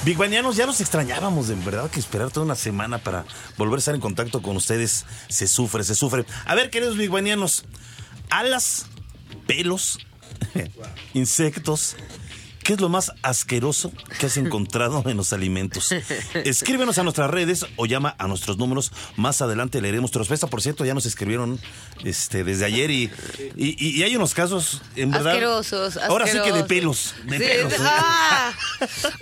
Radio Big Bang. Big Bangianos, ya los extrañábamos, de verdad que esperar toda una semana para volver a estar en contacto con ustedes se sufre, se sufre. A ver, queridos Big Bangianos, alas, pelos, insectos, ¿Qué es lo más asqueroso que has encontrado en los alimentos? Escríbenos a nuestras redes o llama a nuestros números. Más adelante leeremos tu respuesta. Por cierto, ya nos escribieron este, desde ayer y, y, hay unos casos, en verdad. Asquerosos, Ahora sí que de pelos. De pelos. Ah.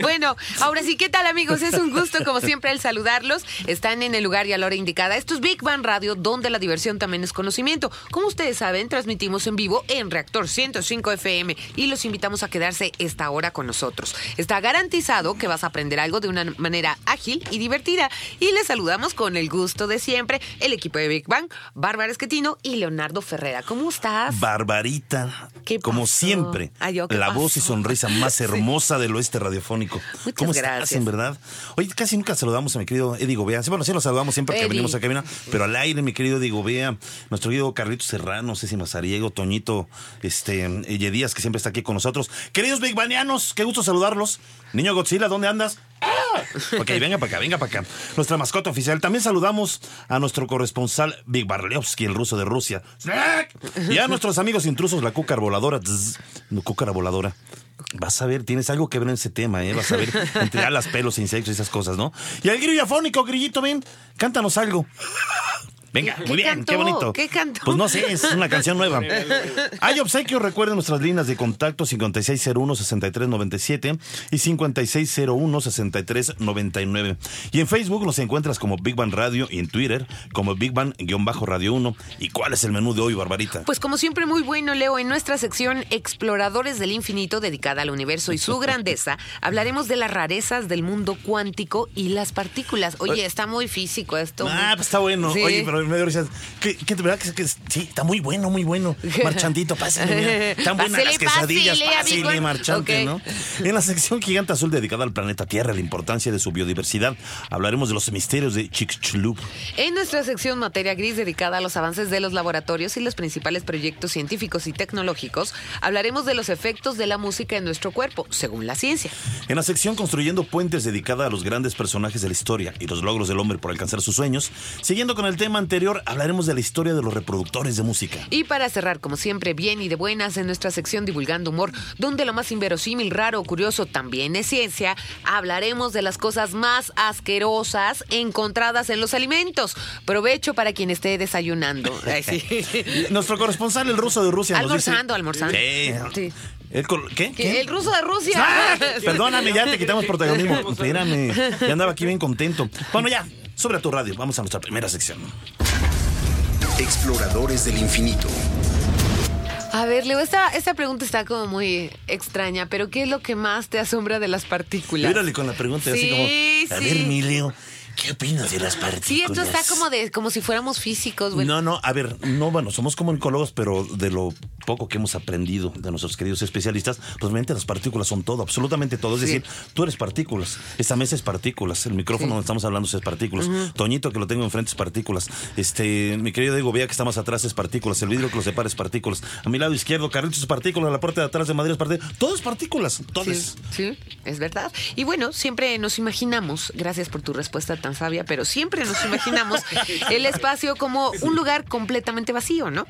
bueno, ahora sí, ¿qué tal, amigos? Es un gusto, como siempre, el saludarlos. Están en el lugar y a la hora indicada. Esto es Big Bang Radio, donde la diversión también es conocimiento. Como ustedes saben, transmitimos en vivo en Reactor 105 FM y los invitamos a quedarse esta ahora con nosotros. Está garantizado que vas a aprender algo de una manera ágil y divertida. Y les saludamos con el gusto de siempre el equipo de Big Bang, Bárbara Esquetino y Leonardo Ferrera. ¿Cómo estás? Barbarita. Como siempre, la voz y sonrisa más hermosa del oeste radiofónico. Muchas ¿Cómo gracias. estás, en verdad? Oye, casi nunca saludamos a mi querido Eddie Gobea. Bueno, sí lo saludamos siempre que Eddie. venimos a cabina, pero al aire, mi querido Eddie Gobea, nuestro querido Carlitos Serrano, Ceci Mazariego, Toñito, este, Díaz, que siempre está aquí con nosotros. Queridos Big Banianos, qué gusto saludarlos. Niño Godzilla, ¿dónde andas? ¡Ah! Ok, venga para acá, venga para acá. Nuestra mascota oficial. También saludamos a nuestro corresponsal Big Barlevsky, el ruso de Rusia. Y a nuestros amigos intrusos, la cúcara voladora. Cúcara voladora. Vas a ver, tienes algo que ver en ese tema, ¿eh? Vas a ver entre alas, pelos, insectos y esas cosas, ¿no? Y al grillo afónico, grillito, ven, cántanos algo. Venga, ¿Qué muy bien, cantó? qué bonito. ¿Qué cantó? Pues no sé, es una canción nueva. Hay obsequios, recuerden nuestras líneas de contacto 5601-6397 y 5601-6399. Y en Facebook nos encuentras como Big Bang Radio y en Twitter como Big Bang-Radio 1. ¿Y cuál es el menú de hoy, Barbarita? Pues como siempre muy bueno, Leo, en nuestra sección Exploradores del Infinito dedicada al universo y su grandeza, hablaremos de las rarezas del mundo cuántico y las partículas. Oye, está muy físico esto. Ah, pues está bueno. Sí. Oye, pero me dio risa. ¿Qué, qué de verdad que, que sí, está muy bueno, muy bueno. Marchandito, pásale. Tan buenas las quesadillas, pásale, amigo. marchante. ¿no? En la sección Gigante Azul dedicada al planeta Tierra, la importancia de su biodiversidad, hablaremos de los misterios de Chicxulub. En nuestra sección Materia Gris dedicada a los avances de los laboratorios y los principales proyectos científicos y tecnológicos, hablaremos de los efectos de la música en nuestro cuerpo, según la ciencia. En la sección Construyendo Puentes dedicada a los grandes personajes de la historia y los logros del hombre por alcanzar sus sueños, siguiendo con el tema anterior, hablaremos de la historia de los reproductores de música. Y para cerrar, como siempre, bien y de buenas en nuestra sección Divulgando Humor, donde lo más inverosímil, raro o curioso también es ciencia, hablaremos de las cosas más asquerosas encontradas en los alimentos. Provecho para quien esté desayunando. Ay, sí. Nuestro corresponsal, el ruso de Rusia, nos dice- Almorzando, almorzando. Sí. Sí. El col- ¿Qué? Que ¿Qué? El ruso de Rusia. ¡Ah! Perdóname, ya te quitamos protagonismo. Espérame, ya andaba aquí bien contento. Bueno, ya, sobre tu radio, vamos a nuestra primera sección. Exploradores del infinito. A ver, Leo, esta, esta pregunta está como muy extraña, pero ¿qué es lo que más te asombra de las partículas? Mírale con la pregunta así Sí, como, a sí. ver, mi Leo, ¿qué opinas de las partículas? Sí, esto está como de como si fuéramos físicos, güey. No, no, a ver, no, bueno, somos comunicólogos, pero de lo poco que hemos aprendido de nuestros queridos especialistas, pues realmente las partículas son todo, absolutamente todo. Es Sí. decir, tú eres partículas, esta mesa es partículas, el micrófono donde estamos hablando es partículas, Toñito que lo tengo enfrente es partículas, este, mi querido Diego Vea que está más atrás es partículas, el vidrio que lo separa es partículas, a mi lado izquierdo Carlitos es partículas, la parte de atrás de Madrid es partículas, todo es partículas, Sí, es. sí, es verdad. Y bueno, siempre nos imaginamos, gracias por tu respuesta tan sabia, pero siempre nos imaginamos el espacio como un lugar completamente vacío, ¿no?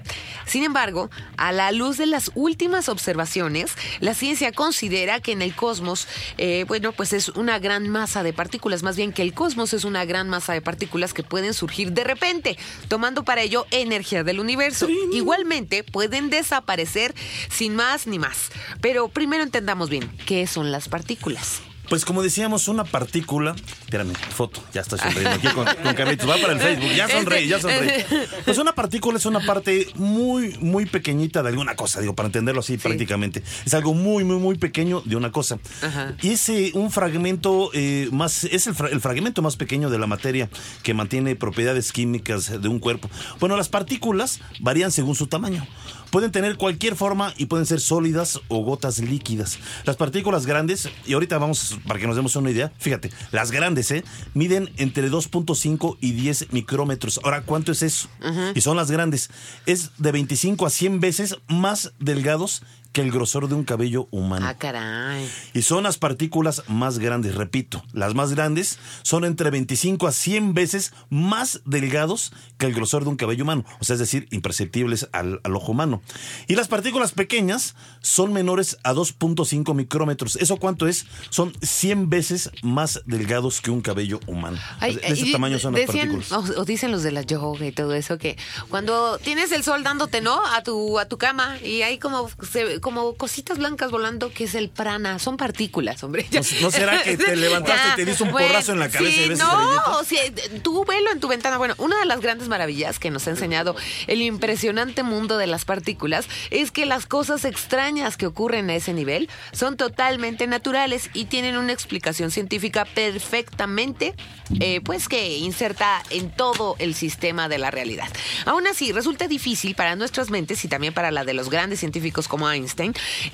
Sin embargo, a la luz de las últimas observaciones, la ciencia considera que en el cosmos, eh, bueno, pues es una gran masa de partículas, más bien que el cosmos es una gran masa de partículas que pueden surgir de repente, tomando para ello energía del universo. Igualmente, pueden desaparecer sin más ni más. Pero primero entendamos bien, ¿qué son las partículas? Pues como decíamos, una partícula. Espérame, foto, ya estoy sonriendo aquí con, con. Va para el Facebook, ya sonreí, ya sonreí. Pues una partícula es una parte muy, muy pequeñita de alguna cosa, digo, para entenderlo así prácticamente. Es algo muy, muy, muy pequeño de una cosa. Ajá. Y es eh, un fragmento eh, más, es el, fra- el fragmento más pequeño de la materia que mantiene propiedades químicas de un cuerpo. Bueno, las partículas varían según su tamaño. Pueden tener cualquier forma y pueden ser sólidas o gotas líquidas. Las partículas grandes, y ahorita vamos para que nos demos una idea, fíjate, las grandes, ¿eh? Miden entre 2.5 y 10 micrómetros. Ahora, ¿cuánto es eso? Y son las grandes. Es de 25 a 100 veces más delgados que el grosor de un cabello humano. Ah, caray. Y son las partículas más grandes, repito, las más grandes son entre 25 a 100 veces más delgados que el grosor de un cabello humano, o sea, es decir, imperceptibles al, al ojo humano. Y las partículas pequeñas son menores a 2.5 micrómetros. ¿Eso cuánto es? Son 100 veces más delgados que un cabello humano. Ay, de ese y tamaño son las partículas. O, o dicen los de la yoga y todo eso, que cuando tienes el sol dándote, ¿no? A tu, a tu cama y hay como, se- como cositas blancas volando, que es el prana. Son partículas, hombre. ¿No- no será que te levantaste y te diste un porrazo en la cabeza y ves No, o sea, tú velo en tu ventana. Bueno, una de las grandes maravillas que nos ha enseñado el impresionante mundo de las partículas es que las cosas extrañas que ocurren a ese nivel son totalmente naturales y tienen una explicación científica perfectamente, eh, pues que inserta en todo el sistema de la realidad. Aún así, resulta difícil para nuestras mentes y también para la de los grandes científicos como Einstein,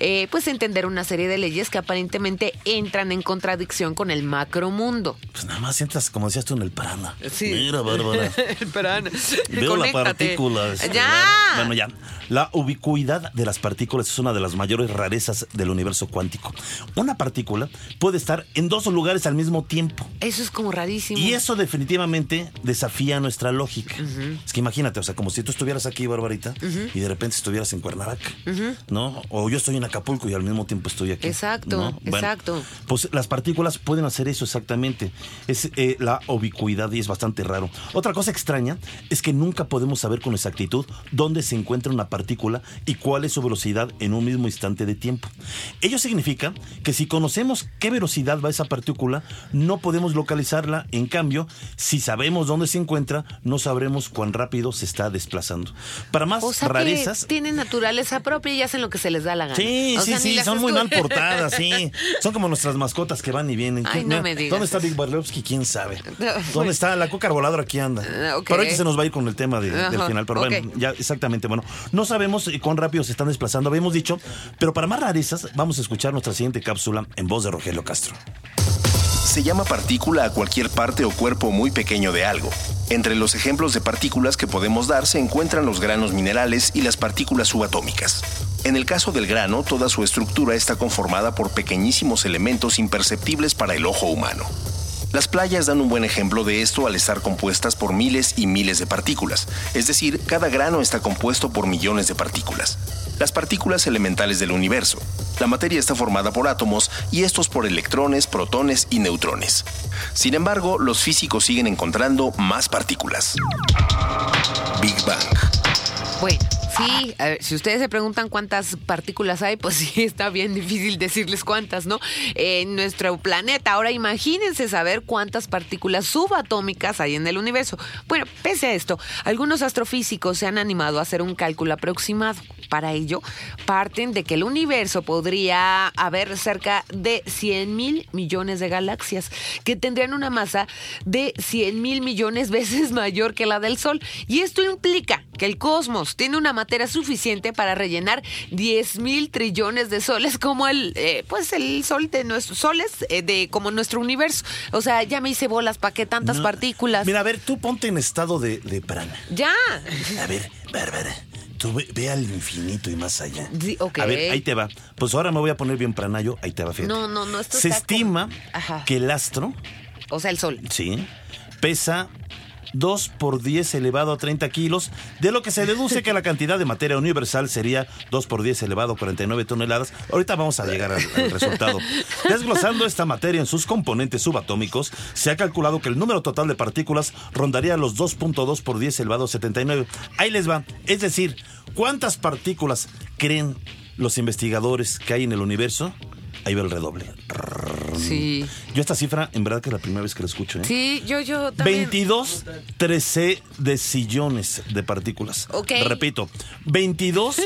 eh, pues entender una serie de leyes que aparentemente entran en contradicción con el macromundo. Pues nada más entras, como decías tú, en el prana. Sí. Mira, Bárbara. El prana. Veo la Conéctate. partícula. este, Ya. la- Bueno, ya. La ubicuidad de las partículas es una de las mayores rarezas del universo cuántico. Una partícula puede estar en dos lugares al mismo tiempo. Eso es como rarísimo. Y eso definitivamente desafía nuestra lógica. Es que imagínate, o sea, como si tú estuvieras aquí, Barbarita, y de repente estuvieras en Cuernavaca, ¿no? O yo estoy en Acapulco y al mismo tiempo estoy aquí. Exacto, ¿no? Bueno, exacto. pues las partículas pueden hacer eso exactamente. Es eh, la ubicuidad y es bastante raro. Otra cosa extraña es que nunca podemos saber con exactitud dónde se encuentra una partícula y cuál es su velocidad en un mismo instante de tiempo. Ello significa que si conocemos qué velocidad va esa partícula, no podemos localizarla. En cambio, si sabemos dónde se encuentra, no sabremos cuán rápido se está desplazando. Para más o sea rarezas, que tienen naturaleza propia y hacen lo que se les da la gana. Sí, O sí, sea, sí, son muy mal portadas, sí. Son como nuestras mascotas que van y vienen. Ay, no Mira, me digas ¿Dónde está. Big Barlowski? ¿Quién sabe? ¿Dónde pues- está la coca arboladora? Aquí anda. Ah, ok. Pero ahorita se nos va a ir con el tema de- del final. Pero bueno, ya exactamente. Bueno, no sabemos cuán rápido se están desplazando, habíamos dicho. Pero para más rarezas, vamos a escuchar nuestra siguiente cápsula en voz de Rogelio Castro. Se llama partícula a cualquier parte o cuerpo muy pequeño de algo. Entre los ejemplos de partículas que podemos dar se encuentran los granos minerales y las partículas subatómicas. En el caso del grano, toda su estructura está conformada por pequeñísimos elementos imperceptibles para el ojo humano. Las playas dan un buen ejemplo de esto al estar compuestas por miles y miles de partículas, es decir, cada grano está compuesto por millones de partículas. Las partículas elementales del universo. La materia está formada por átomos y estos por electrones, protones y neutrones. Sin embargo, los físicos siguen encontrando más partículas. Big Bang. Bueno, sí, ver, si ustedes se preguntan cuántas partículas hay, pues sí, está bien difícil decirles cuántas, ¿no? En nuestro planeta. Ahora imagínense saber cuántas partículas subatómicas hay en el universo. Bueno, pese a esto, algunos astrofísicos se han animado a hacer un cálculo aproximado. Para ello, parten de que el universo podría haber cerca de 100 mil millones de galaxias, que tendrían una masa de 100 mil millones veces mayor que la del Sol. Y esto implica que el cosmos tiene una materia suficiente para rellenar 10 mil trillones de soles como el, eh, pues el sol de nuestros soles, eh, de como nuestro universo. O sea, ya me hice bolas, ¿para qué tantas No. partículas? Mira, a ver, tú ponte en estado de, de prana. Ya. A ver, Bárbara, tú ve, ve al infinito y más allá. Sí, ok. A ver, ahí te va. Pues ahora me voy a poner bien pranayo, ahí te va, fíjate. No, no, no, esto Se está estima que el astro, O sea, el sol. sí, pesa 2 por 10 elevado a 30 kilos, de lo que se deduce que la cantidad de materia universal sería 2 por 10 elevado a 49 toneladas. Ahorita vamos a llegar al, al resultado. Desglosando esta materia en sus componentes subatómicos, se ha calculado que el número total de partículas rondaría los 2.2 por 10 elevado a 79. Ahí les va. Es decir, ¿cuántas partículas creen los investigadores que hay en el universo? ahí va el redoble. Sí. Yo esta cifra, en verdad que es la primera vez que la escucho. ¿eh? Sí, yo, yo también. 22 13 decillones de partículas. Ok. Repito, 22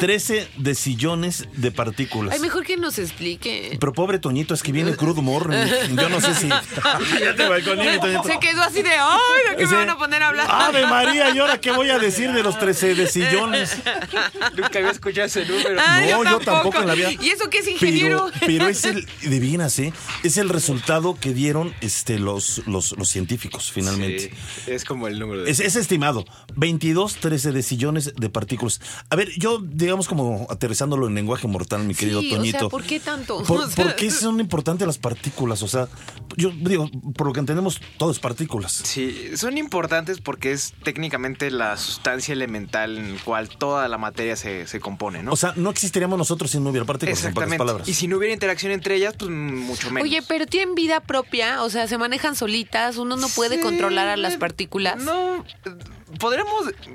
13 decillones de partículas. Ay, mejor que nos explique. Pero pobre Toñito, es que viene crudo humor. Yo no sé si. ya te voy con él, Toñito. Se quedó así de, ay, ¿de qué Ese- me van a poner a hablar? Ave María, ¿y ahora qué voy a decir de los 13 decillones? Nunca había escuchado ese número. Ah, No, yo tampoco en la vida. ¿Y eso qué es ingeniero? Pero, pero es el, divinas, ¿eh? Es el resultado que dieron este, los, los, los científicos, finalmente. Sí, es como el número de... Es, es estimado, 22, 13 decillones de partículas. A ver, yo, digamos, como aterrizándolo en lenguaje mortal, mi querido Sí, o sea, Toñito. ¿por qué tanto? ¿Por, O sea, por qué son importantes las partículas? O sea, yo digo, por lo que entendemos, todo es partículas. Sí, son importantes porque es técnicamente la sustancia elemental en la cual toda la materia se, se compone, ¿no? O sea, no existiríamos nosotros si no hubiera partículas, en pocas palabras. Y si no hubiera interacción entre ellas, pues mucho menos. Oye, pero tienen vida propia, o sea, se manejan solitas, uno no puede Sí, controlar a las partículas. No, podremos,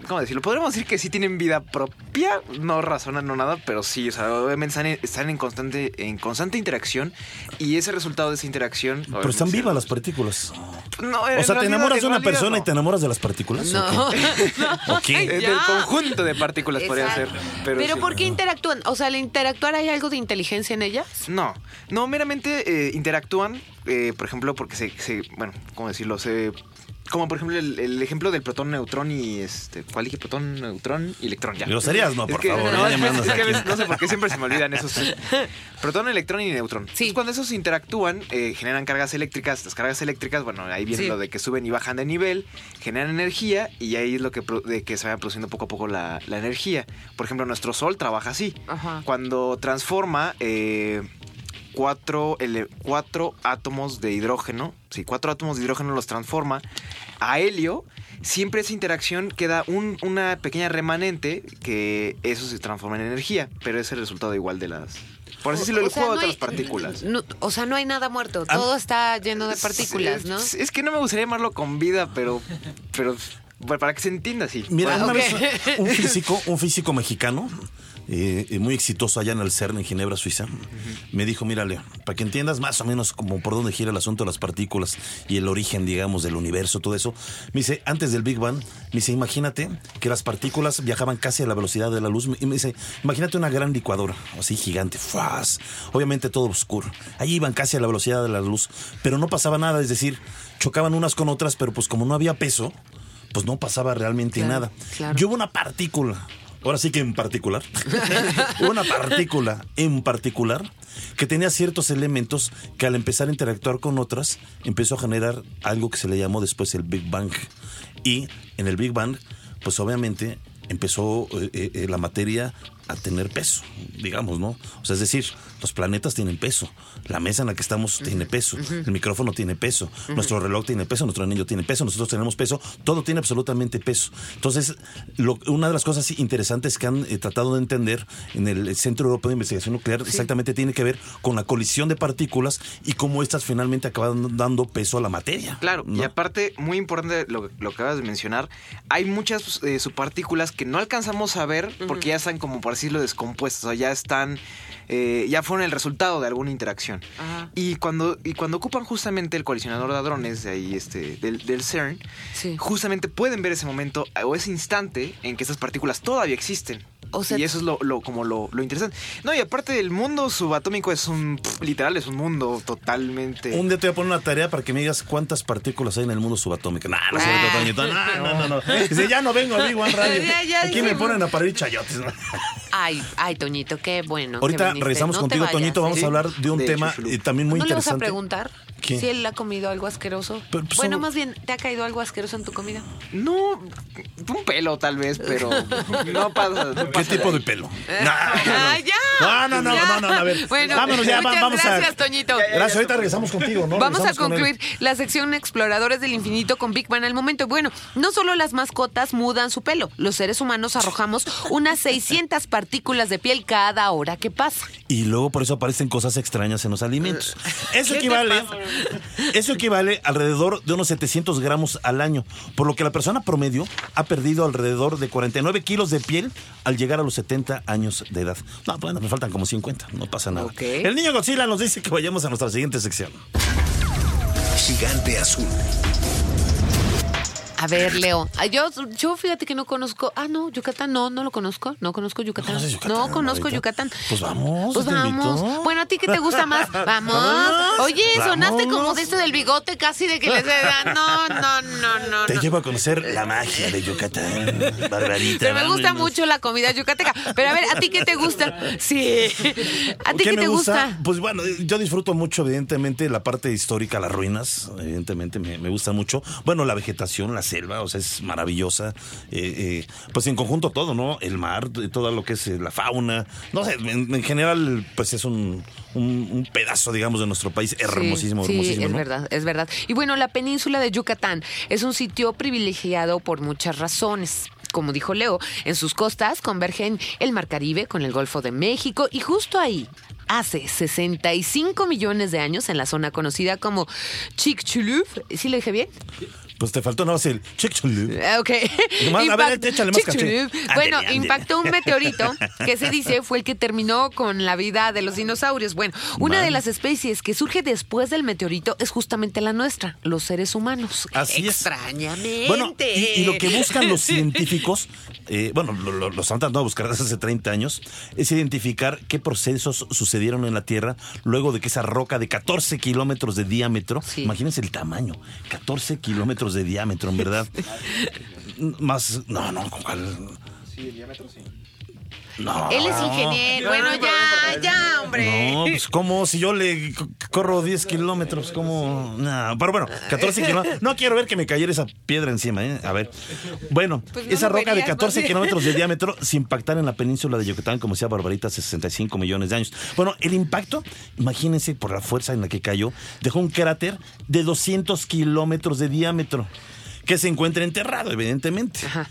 ¿cómo decirlo? Podremos decir que sí tienen vida propia, no razonan, no nada, pero sí, o sea, obviamente están en, están en constante, en constante interacción y ese resultado de esa interacción. Pero están vivas las partículas. No, O sea, te enamoras de una persona y te enamoras de las partículas. No, ¿o qué? no, ¿O qué? ay, Del conjunto de partículas podría ser. Pero, Pero, sí. ¿por qué interactúan? O sea, al interactuar hay algo de inteligencia en ellas. No, no, meramente eh, interactúan, eh, por ejemplo, porque se, se- bueno, ¿cómo decirlo? Se, como por ejemplo el, el ejemplo del protón, neutrón y este, ¿cuál dije? Protón, neutrón y electrón, ya. Groserías, no, Es por que- favor, no, es es que veces no sé por qué siempre se me olvidan esos tres. Protón, electrón y neutrón. Sí. Entonces, cuando esos interactúan, eh, generan cargas eléctricas. Las cargas eléctricas, bueno, ahí viene Sí. lo de que suben y bajan de nivel, generan energía y ahí es lo que, pro- de que se va produciendo poco a poco la, la energía. Por ejemplo, nuestro Sol trabaja así. Ajá. Cuando transforma eh, cuatro, cuatro átomos de hidrógeno, sí, cuatro átomos de hidrógeno los transforma a helio, siempre esa interacción queda un- una pequeña remanente que eso se transforma en energía, pero es el resultado igual de las... Por así decirlo, el juego de las partículas. no- o sea, no hay nada muerto, Ah. todo está lleno de partículas, ¿no? Es, es que no me gustaría llamarlo con vida, pero... pero bueno, para que se entienda así. Mira, Ah, una vez un físico, un físico mexicano, eh, eh, muy exitoso allá en el CERN, en Ginebra, Suiza, me dijo, mira, Leo, para que entiendas más o menos como por dónde gira el asunto de las partículas y el origen, digamos, del universo, todo eso, me dice, antes del Big Bang, me dice, imagínate que las partículas viajaban casi a la velocidad de la luz, y me dice, imagínate una gran licuadora, así gigante, ¡fuas! obviamente todo oscuro, ahí iban casi a la velocidad de la luz, pero no pasaba nada, es decir, chocaban unas con otras, pero pues como no había peso, pues no pasaba realmente Claro, nada. claro. Yo hubo una partícula, ahora sí que en particular, una partícula en particular que tenía ciertos elementos que al empezar a interactuar con otras empezó a generar algo que se le llamó después el Big Bang. Y en el Big Bang, pues obviamente empezó eh, eh, la materia a tener peso, digamos, ¿no? O sea, es decir, los planetas tienen peso, la mesa en la que estamos tiene peso, el micrófono tiene peso, nuestro reloj tiene peso, nuestro anillo tiene peso, nosotros tenemos peso, todo tiene absolutamente peso. Entonces, lo- una de las cosas interesantes que han eh, tratado de entender en el Centro Europeo de Investigación Nuclear exactamente tiene que ver con la colisión de partículas y cómo estas finalmente acaban dando peso a la materia. Claro, y aparte, muy importante lo, lo que acabas de mencionar, hay muchas eh, subpartículas que no alcanzamos a ver porque ya están como por decirlo descompuestas, o sea, ya están, eh, ya fueron el resultado de alguna interacción. Ajá. Y cuando, y cuando ocupan justamente el colisionador de hadrones de ahí, este, del, del CERN, Sí. justamente pueden ver ese momento o ese instante en que esas partículas todavía existen. O sea- y eso es lo, lo- como lo, lo interesante. No, y aparte el mundo subatómico es un, pff, literal, es un mundo totalmente... Un día te voy a poner una tarea para que me digas cuántas partículas hay en el mundo subatómico. No, no, Ah. Toñito. no, no, no, no. Dice, ya no vengo a Big One Radio. Ya, ya Aquí me ponen a parir chayotes. ¿no? Ay, ay, Toñito, qué bueno. Ahorita regresamos No contigo, vayas, Toñito. Vamos ¿eh? a hablar de un De tema eh, también muy ¿No le vas a interesante. preguntar ¿Qué? si él ha comido algo asqueroso? Pero, pues, bueno, son- más bien, ¿te ha caído algo asqueroso en tu comida? No, un pelo tal vez, pero no pasa. no ¿Qué pasa tipo de pelo? ¡Ay, ya! No, no, no, Ya. no, no, a ver. Bueno, Vámonos ya, muchas vamos a- gracias, Toñito. Gracias, ahorita regresamos contigo, ¿no? Vamos a con concluir la sección Exploradores del Infinito con Big Bang al momento. Bueno, no solo las mascotas mudan su pelo, los seres humanos arrojamos unas 600 partículas de piel cada hora que pasa. Y luego por eso aparecen cosas extrañas en los alimentos. Eso ¿Qué te equivale, eso equivale alrededor de unos 700 gramos al año, por lo que la persona promedio ha perdido alrededor de 49 kilos de piel al llegar a los 70 años de edad. No, bueno, me faltan como 50, no pasa nada. El niño Godzilla nos dice que vayamos a nuestra siguiente sección. Gigante azul. A ver, Leo. Yo, yo fíjate que no conozco. Ah, no, Yucatán no, no lo conozco. No conozco Yucatán. ¿No conoces Yucatán, No conozco? Yucatán. Pues vamos, Pues vamos. Bueno, ¿a ti qué te gusta más? Vamos. Vamos, Oye, sonaste como de este del bigote casi de que les da. No, no, no, no. Te no. llevo a conocer la magia de Yucatán, Barbarita. Pero me gusta vámonos. mucho la comida yucateca. Pero a ver, ¿a ti qué te gusta? Sí. ¿A ti qué, te gusta? Pues bueno, yo disfruto mucho, evidentemente, la parte histórica, las ruinas, evidentemente me, me gusta mucho. Bueno, la vegetación, la selva, o sea, es maravillosa. Eh, eh, pues en conjunto todo, ¿no? El mar, todo lo que es eh, la fauna. No sé, en, en general, pues es un, un- un pedazo, digamos, de nuestro país hermosísimo, sí, hermosísimo. Sí, es ¿no? verdad, es verdad. Y bueno, la península de Yucatán es un sitio privilegiado por muchas razones. Como dijo Leo, en sus costas convergen el Mar Caribe con el Golfo de México y justo ahí, hace 65 millones de años, en la zona conocida como Chicxulub, ¿sí lo dije bien? Pues te faltó, no, es el chick-chulú. Ah, Ok. Nomás, a ver, échale más caché. Chicxulub. Bueno, impactó un meteorito que se dice fue el que terminó con la vida de los dinosaurios. Bueno, una de las especies que surge después del meteorito es justamente la nuestra, los seres humanos. Así es. Extrañamente. Bueno, y, y lo que buscan los científicos, eh, bueno, lo, lo- lo están tratando de buscar desde hace 30 años, es identificar qué procesos sucedieron en la Tierra luego de que esa roca de 14 kilómetros de diámetro, Sí. imagínense el tamaño, 14 kilómetros de diámetro, en verdad. Más, no, no, ¿con cuál? No. Él es ingeniero. Bueno, ya, ya, hombre. No, pues como si yo le corro 10 kilómetros, como... No, pero bueno, 14 kilómetros. No quiero ver que me cayera esa piedra encima, ¿eh? A ver. Bueno, Pues no esa roca de verías, 14 más bien. kilómetros de diámetro se impactar en la península de Yucatán, como decía Barbarita, hace 65 millones de años. Bueno, el impacto, imagínense por la fuerza en la que cayó, dejó un cráter de 200 kilómetros de diámetro, que se encuentra enterrado, evidentemente. Ajá.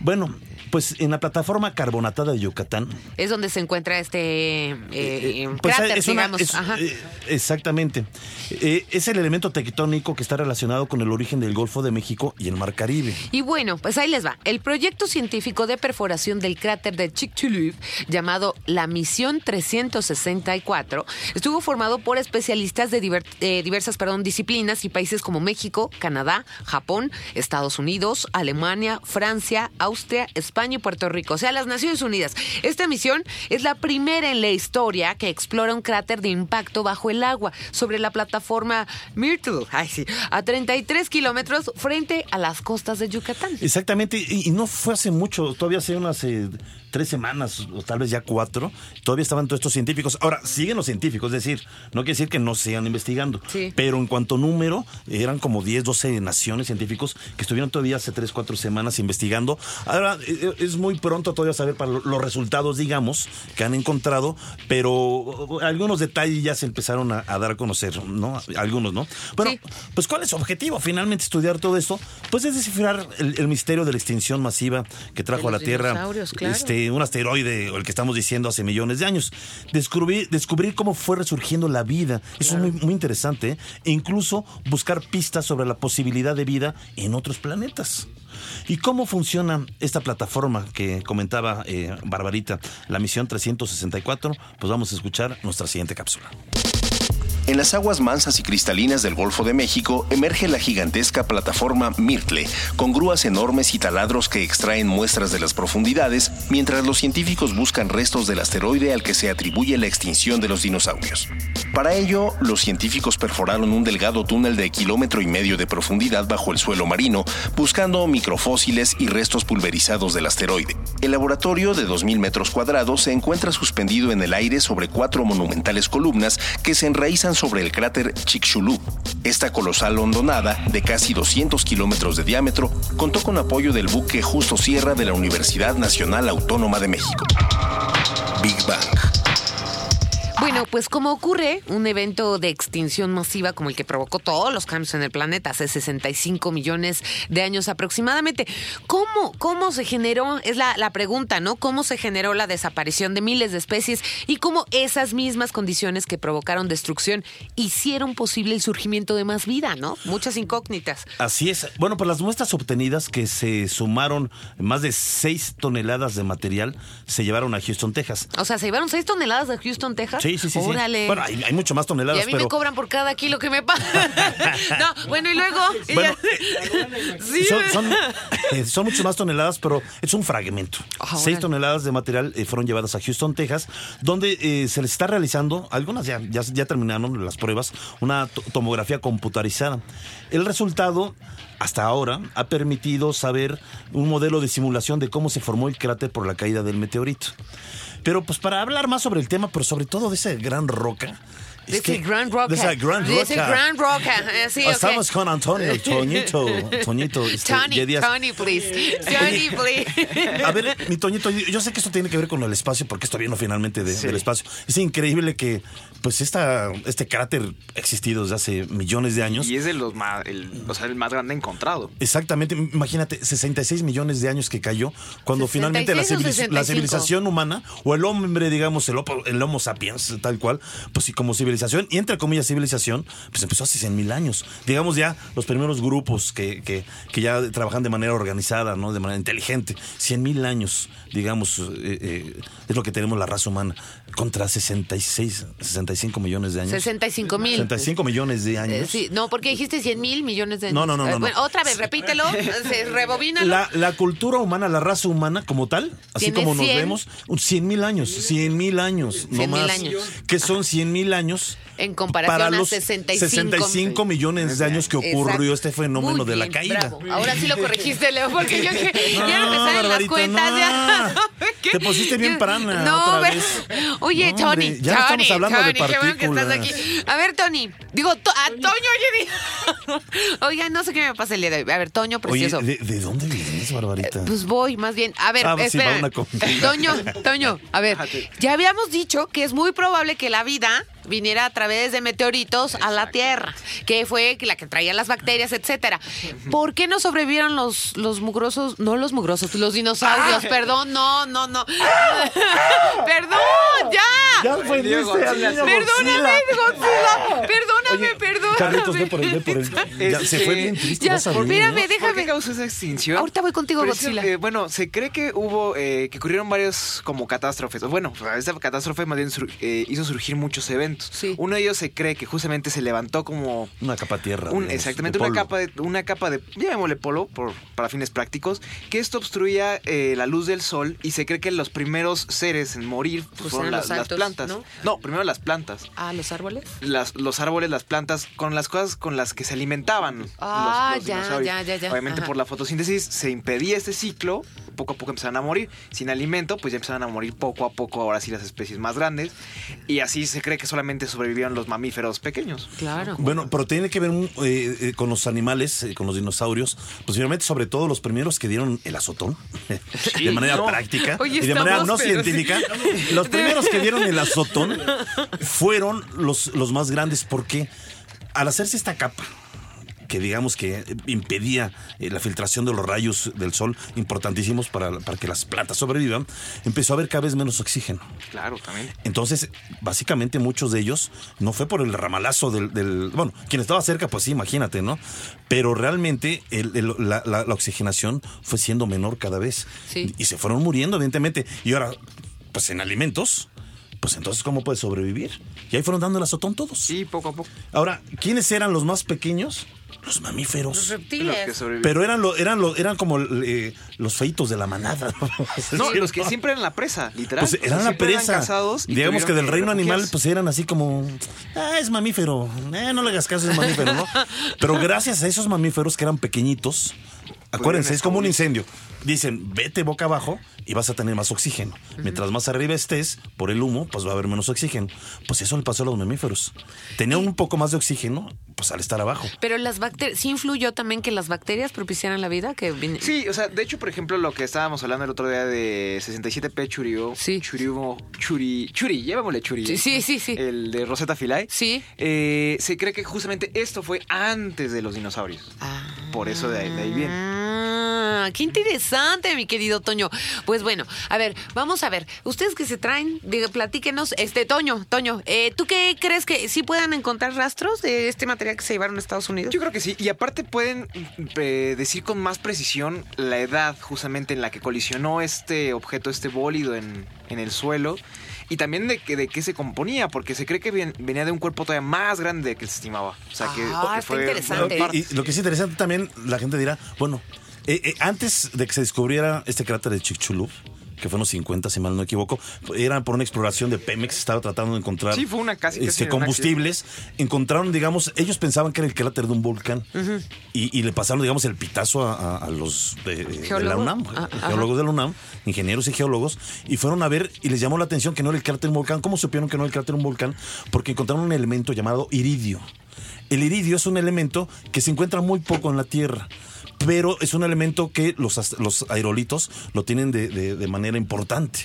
Bueno, pues en la plataforma carbonatada de Yucatán, Es donde se encuentra este eh, eh, pues, cráter, es una- digamos. es- Ajá. eh, exactamente. Eh, es el elemento tectónico que está relacionado con el origen del Golfo de México y el Mar Caribe. Y bueno, pues ahí les va. El proyecto científico de perforación del cráter de Chicxulub, llamado la Misión 364, estuvo formado por especialistas de diver- eh, diversas perdón, disciplinas y países como México, Canadá, Japón, Estados Unidos, Alemania, Francia, Austria, España y Puerto Rico. O sea, las Naciones Unidas. Esta misión es la primera en la historia que explora un cráter de impacto bajo el agua sobre la plataforma Myrtle, ay, sí, a 33 kilómetros frente a las costas de Yucatán. Exactamente, y, y no fue hace mucho, todavía hace unas eh, tres semanas, o tal vez ya cuatro, todavía estaban todos estos científicos. Ahora, siguen los científicos, es decir, no quiere decir que no sigan investigando, Sí. pero en cuanto a número, eran como 10, 12 naciones científicos que estuvieron todavía hace tres, cuatro semanas investigando. Ahora, eh, es muy pronto todavía saber para lo- los resultados, digamos, que han encontrado, pero algunos detalles ya se empezaron a, a dar a conocer, ¿no? Algunos, ¿no? Bueno, Sí. pues ¿cuál es su objetivo? Finalmente estudiar todo esto, pues es descifrar el, el misterio de la extinción masiva que trajo a la Tierra claro. este, un asteroide, o el que estamos diciendo hace millones de años. Descubrir, descubrir cómo fue resurgiendo la vida. Eso es muy, muy interesante. ¿eh? E incluso buscar pistas sobre la posibilidad de vida en otros planetas. ¿Y cómo funciona esta plataforma que comentaba eh, Barbarita, la misión 364? Pues vamos a escuchar nuestra siguiente cápsula. En las aguas mansas y cristalinas del Golfo de México emerge la gigantesca plataforma Myrtle, con grúas enormes y taladros que extraen muestras de las profundidades, mientras los científicos buscan restos del asteroide al que se atribuye la extinción de los dinosaurios. Para ello, los científicos perforaron un delgado túnel de kilómetro y medio de profundidad bajo el suelo marino, buscando microfósiles y restos pulverizados del asteroide. El laboratorio de 2.000 metros cuadrados se encuentra suspendido en el aire sobre cuatro monumentales columnas que se enraizan sobre el cráter Chicxulub. Esta colosal hondonada, de casi 200 kilómetros de diámetro, contó con apoyo del buque Justo Sierra de la Universidad Nacional Autónoma de México. Big Bang. Bueno, pues como ocurre un evento de extinción masiva como el que provocó todos los cambios en el planeta hace 65 millones de años aproximadamente, ¿cómo, cómo se generó? Es la, la pregunta, ¿no? ¿Cómo se generó la desaparición de miles de especies y cómo esas mismas condiciones que provocaron destrucción hicieron posible el surgimiento de más vida, ¿no? Muchas incógnitas. Así es. Bueno, pues las muestras obtenidas que se sumaron más de 6 toneladas de material se llevaron a Houston, Texas. O sea, se llevaron 6 toneladas de Houston, Texas. Sí, sí, sí. sí. Órale. Bueno, hay, hay mucho más y toneladas, a mí pero me cobran por cada kilo que me pasa. no, bueno, y luego. y Bueno, ya- Sí, son, son, eh, son muchas más toneladas, pero es un fragmento. Ah, Seis toneladas de material eh, fueron llevadas a Houston, Texas, donde eh, se les está realizando, algunas ya, ya, ya terminaron las pruebas, una to- tomografía computarizada. El resultado, hasta ahora, ha permitido saber un modelo de simulación de cómo se formó el cráter por la caída del meteorito. Pero pues para hablar más sobre el tema, pero sobre todo de esa gran roca. es De que- Grand Roca. De esa roca. Grand Roca. eh, Sí. Estamos con Antonio, Toñito, Toñito. este, Tony, Tony, please. Tony, please. A ver, mi Toñito, yo sé que esto tiene que ver con el espacio, porque esto vino finalmente de- Sí. del espacio. Es increíble que, pues, esta, este cráter ha existido desde hace millones de años. Y es de los más, el, o sea, el más grande encontrado. Exactamente, imagínate, 66 millones de años que cayó, cuando 66 finalmente la, o civiliz- 65. la civilización humana, o el hombre, digamos, el, Homo sapiens, tal cual, pues sí, como civilización, y entre comillas civilización, pues empezó hace 100 mil años. Digamos ya los primeros grupos que, que, que ya trabajan de manera organizada, ¿no? De manera inteligente. 100 mil años, digamos, eh, eh, es lo que tenemos la raza humana, contra 66, 65 millones de años. 65 mil. 65 millones de Eh, años. sí, no, porque dijiste 100 mil millones de años. No, no, no, Eh, no, bueno, no. otra vez, repítelo, se, rebobínalo. La, la cultura humana, la raza humana como tal, así como nos 100. vemos, un 100 mil años, 100 mil años, no 100,000 más. años. Que son 100 mil años. En comparación para a los 65 65 millones de años que ocurrió Exacto. este fenómeno Muy de la bien, caída. bravo. Ahora sí lo corregiste, Leo, porque yo No, ya no me salen las cuentas. no. ya. Te pusiste bien prana No, otra ve- vez. Oye, No, Tony, hombre, ya no Tony, estamos hablando de Qué bueno que estás aquí. A ver, Tony, digo, to- a Toño, oye, Oiga, no sé qué me pasa el día de hoy. A ver, Toño, Oye, precioso. ¿de, de dónde vienes, Barbarita? Pues voy, más bien. A ver, Ah, pues espera. Toño, Toño, a ver. Ya habíamos dicho que es muy probable que la vida viniera a través de meteoritos a la Tierra, que fue la que traía las bacterias, etcétera. ¿Por qué no sobrevivieron los, los mugrosos, no los mugrosos, los dinosaurios? Ah. Perdón, no, no, no. Perdón, ya. ya ofendiste al niño Perdóname, Godzilla. Godzilla. Perdóname, Oye, perdóname. Carlitos, ve por el, ve por el. Ya, se fue Este, bien triste, ya, espérame, ¿eh? déjame. ¿Por qué causó esa extinción? Ahorita voy contigo, Godzilla. eh, bueno, se cree que hubo, eh, que ocurrieron varias como catástrofes. Bueno, esta catástrofe más bien sur- eh, hizo surgir muchos eventos. Sí. Uno de ellos se cree que justamente se levantó como Una capa tierra. un- digamos, exactamente de una capa de una capa de llamémosle polo por, para fines prácticos que esto obstruía eh, la luz del sol y se cree que los primeros seres en morir pues, fueron las, los plantas ¿no? primero las plantas ¿A los árboles? las, los árboles, las plantas, con las cosas con las que se alimentaban los- Ah, los, ya, dinosaurios. ya, ya, ya. Obviamente Ajá. por la fotosíntesis se impedía este ciclo, poco a poco empezaron a morir. Sin alimento, pues ya empezaron a morir poco a poco, ahora sí las especies más grandes. Y así se cree que solamente sobrevivieron los mamíferos pequeños. Claro. Bueno, pero tiene que ver eh, eh, con los animales, eh, con los dinosaurios, posiblemente sobre todo los primeros que dieron el azotón, de manera no. práctica Oye, y de manera no científica. Los primeros que dieron el azotón fueron los, los más grandes porque al hacerse esta capa, que digamos que impedía eh, la filtración de los rayos del sol importantísimos para, para que las plantas sobrevivan, empezó a haber cada vez menos oxígeno. Claro, también. Entonces, básicamente muchos de ellos no fue por el ramalazo del, del- bueno, quien estaba cerca, pues sí, imagínate, ¿no? Pero realmente el- el- la, la- la oxigenación fue siendo menor cada vez. Sí. Y se fueron muriendo, evidentemente. Y ahora, pues en alimentos, pues entonces, ¿cómo puede sobrevivir? Y ahí fueron dando el azotón todos. Sí, poco a poco. Ahora, ¿quiénes eran los más pequeños? Los mamíferos. Los reptiles. sobrevivieron. Pero eran, lo, eran, lo, eran como eh, los feitos de la manada. no, los que siempre eran la presa, literal. Pues O sea, eran la presa. cazados y Digamos que del reino animal, pues eran así como, ah, es mamífero, eh, no le hagas caso, es mamífero, ¿no? Pero gracias a esos mamíferos que eran pequeñitos, acuérdense, es como un incendio. Dicen, vete boca abajo y vas a tener más oxígeno. Mientras más arriba estés, por el humo, pues va a haber menos oxígeno. Pues eso le pasó a los mamíferos. Tenían un poco más de oxígeno pues al estar abajo. Pero las bacterias, ¿sí influyó también que las bacterias propiciaran la vida? Que Sí, o sea, de hecho, por ejemplo, lo que estábamos hablando el otro día de 67P Churio. Sí. Churio, Churi, Churi, llamémosle Churi. Sí, sí, sí, sí. El de Rosetta Philae. Sí. Eh, se cree que justamente esto fue antes de los dinosaurios. Ah. Por eso de ahí, de ahí viene. Ah, qué interesante, mi querido Toño. Pues bueno, a ver, vamos a ver. Ustedes que se traen, diga, platíquenos. Este, Toño, Toño, eh, ¿tú qué crees que sí puedan encontrar rastros de este material que se llevaron a Estados Unidos? Yo creo que sí. Y aparte pueden eh, decir con más precisión la edad justamente en la que colisionó este objeto, este bólido en, en el suelo. Y también de, que- de qué se componía, porque se cree que ven- venía de un cuerpo todavía más grande del que se estimaba. O sea, que, Ah, que está interesante. y lo que es interesante también, la gente dirá, bueno, eh, eh, antes de que se descubriera este cráter de Chicxulub, que fue en los 50, si mal no me equivoco, era por una exploración de Pemex, estaba tratando de encontrar Sí, fue una casi- casi este, combustibles. Encontraron, digamos, ellos pensaban que era el cráter de un volcán y, y le pasaron, digamos, el pitazo a, los de, de la. UNAM, Ah, ajá. geólogos de la UNAM, ingenieros y geólogos, y fueron a ver y les llamó la atención que no era el cráter de un volcán. ¿Cómo supieron que no era el cráter de un volcán? Porque encontraron un elemento llamado iridio. El iridio es un elemento que se encuentra muy poco en la Tierra, pero es un elemento que los, los aerolitos lo tienen de, de- de manera importante.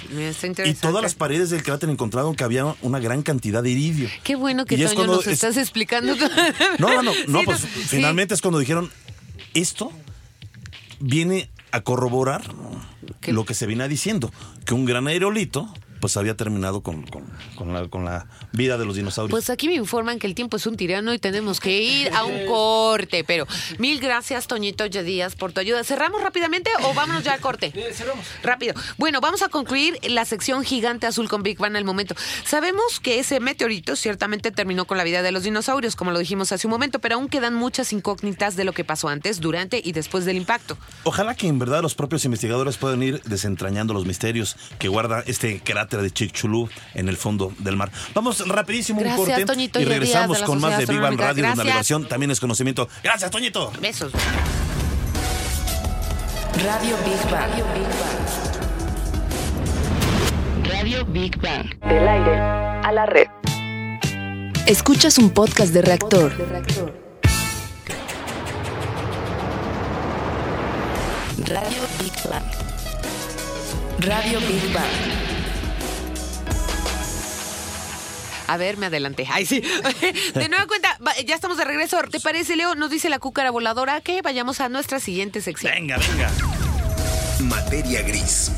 Y todas las paredes del cráter encontraron que había una gran cantidad de iridio. Qué bueno que es Toño nos es- estás explicando. No, no, no, no, Sí, pues finalmente es cuando dijeron, esto viene a corroborar ¿Qué? lo que se venía diciendo, que un gran aerolito pues había terminado con, con- con la, con la vida de los dinosaurios. Pues aquí me informan que el tiempo es un tirano y tenemos que ir a un corte. Pero mil gracias, Toñito Ye Díaz, por tu ayuda. ¿Cerramos rápidamente o vámonos ya al corte? cerramos. Rápido. Bueno, vamos a concluir la sección gigante azul con Big Bang al momento. Sabemos que ese meteorito ciertamente terminó con la vida de los dinosaurios, como lo dijimos hace un momento, pero aún quedan muchas incógnitas de lo que pasó antes, durante y después del impacto. Ojalá que en verdad los propios investigadores puedan ir desentrañando los misterios que guarda este cráter de Chicxulub en el fondo del mar. Vamos rapidísimo Gracias, un corte Toñito y regresamos de con más de Sociedad Big Bang Astronómica. Radio, Gracias. navegación también es conocimiento. Gracias, Toñito. Besos. Radio Big Bang. Radio Big Bang. Del aire a la red. Escuchas un podcast de reactor. Radio Big Bang. Radio Big Bang. A ver, me adelanté. Ay, sí. De nueva cuenta, ya estamos de regreso. ¿Te parece, Leo? Nos dice la cúcara voladora que vayamos a nuestra siguiente sección. Venga, venga. Materia gris.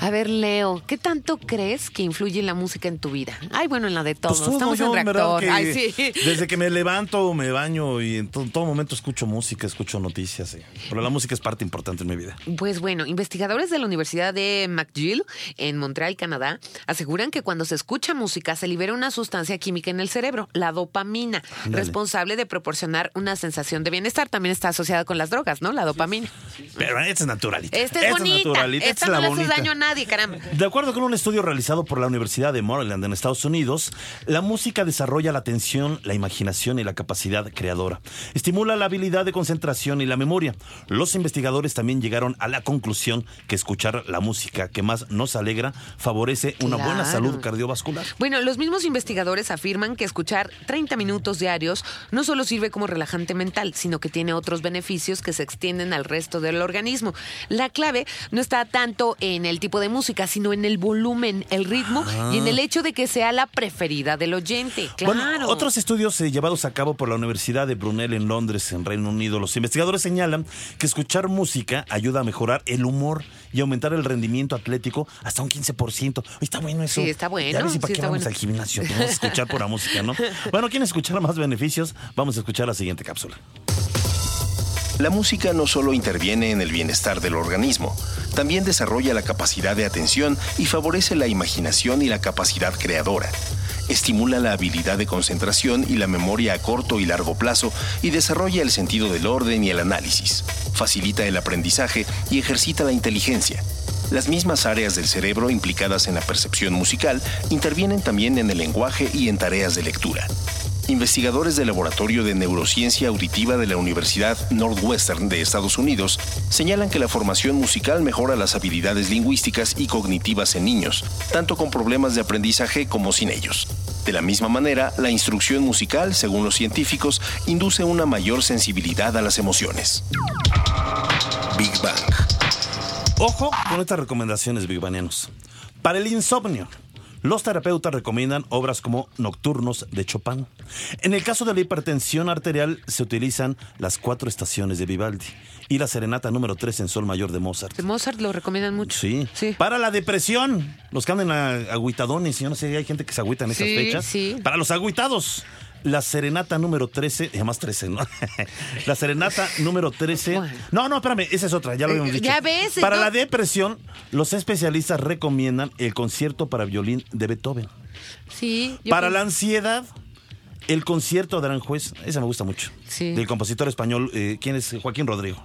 A ver, Leo, ¿qué tanto crees que influye la música en tu vida? Ay, bueno, en la de todos. Pues Estamos yo, en reactor. que Ay, sí. Desde que me levanto, me baño y en to- todo momento escucho música, escucho noticias. sí. Pero la música es parte importante en mi vida. Pues bueno, investigadores de la Universidad de McGill en Montreal, Canadá, aseguran que cuando se escucha música se libera una sustancia química en el cerebro, la dopamina, responsable de proporcionar una sensación de bienestar. También está asociada con las drogas, ¿no? La dopamina. Pero esta es naturalita. Esta es Esta bonita. naturalita, Esta es no la le hace bonita. daño a nadie, caramba. De acuerdo con un estudio realizado por la Universidad de Maryland en Estados Unidos, la música desarrolla la atención, la imaginación y la capacidad creadora. Estimula la habilidad de concentración y la memoria. Los investigadores también llegaron a la conclusión que escuchar la música que más nos alegra favorece una buena salud cardiovascular. Bueno, los mismos investigadores afirman que escuchar 30 minutos diarios no solo sirve como relajante mental, sino que tiene otros beneficios que se extienden al resto del organismo. La clave no está tanto en el tipo de música, sino en el volumen, el ritmo y en el hecho de que sea la preferida del oyente. Claro. Bueno, otros estudios eh, llevados a cabo por la Universidad de Brunel en Londres, en Reino Unido, los investigadores señalan que escuchar música ayuda a mejorar el humor y aumentar el rendimiento atlético hasta un 15%. Oye, está bueno eso. Sí, está bueno, Ya ves, ¿y para sí qué vamos bueno. al gimnasio? Vamos a escuchar pura música, ¿no? Bueno, ¿quieren escuchar más beneficios? Vamos a escuchar la siguiente cápsula. La música no solo interviene en el bienestar del organismo, también desarrolla la capacidad de atención y favorece la imaginación y la capacidad creadora. Estimula la habilidad de concentración y la memoria a corto y largo plazo y desarrolla el sentido del orden y el análisis. Facilita el aprendizaje y ejercita la inteligencia. Las mismas áreas del cerebro implicadas en la percepción musical intervienen también en el lenguaje y en tareas de lectura. Investigadores del Laboratorio de Neurociencia Auditiva de la Universidad Northwestern de Estados Unidos señalan que la formación musical mejora las habilidades lingüísticas y cognitivas en niños, tanto con problemas de aprendizaje como sin ellos. De la misma manera, la instrucción musical, según los científicos, induce una mayor sensibilidad a las emociones. Big Bang. Ojo con estas recomendaciones, Big Banianos. Para el insomnio, los terapeutas recomiendan obras como Nocturnos de Chopin. En el caso de la hipertensión arterial, se utilizan las cuatro estaciones de Vivaldi y la serenata número 3 en Sol Mayor de Mozart. De Mozart lo recomiendan mucho. Sí. Sí. Para la depresión, los que andan a- agüitadones, yo no sé, hay gente que se agüita en esas Sí, fechas. sí. Para los agüitados, la serenata número 13, además 13, ¿no? la serenata número 13. Bueno. No, no, espérame, esa es otra, ya lo habíamos dicho. Ya ves, Para no- la depresión, los especialistas recomiendan el concierto para violín de Beethoven. Sí. Para creo- la ansiedad, el concierto de Aranjuez, esa me gusta mucho. Sí. Del compositor español, eh, ¿quién es? Joaquín Rodrigo.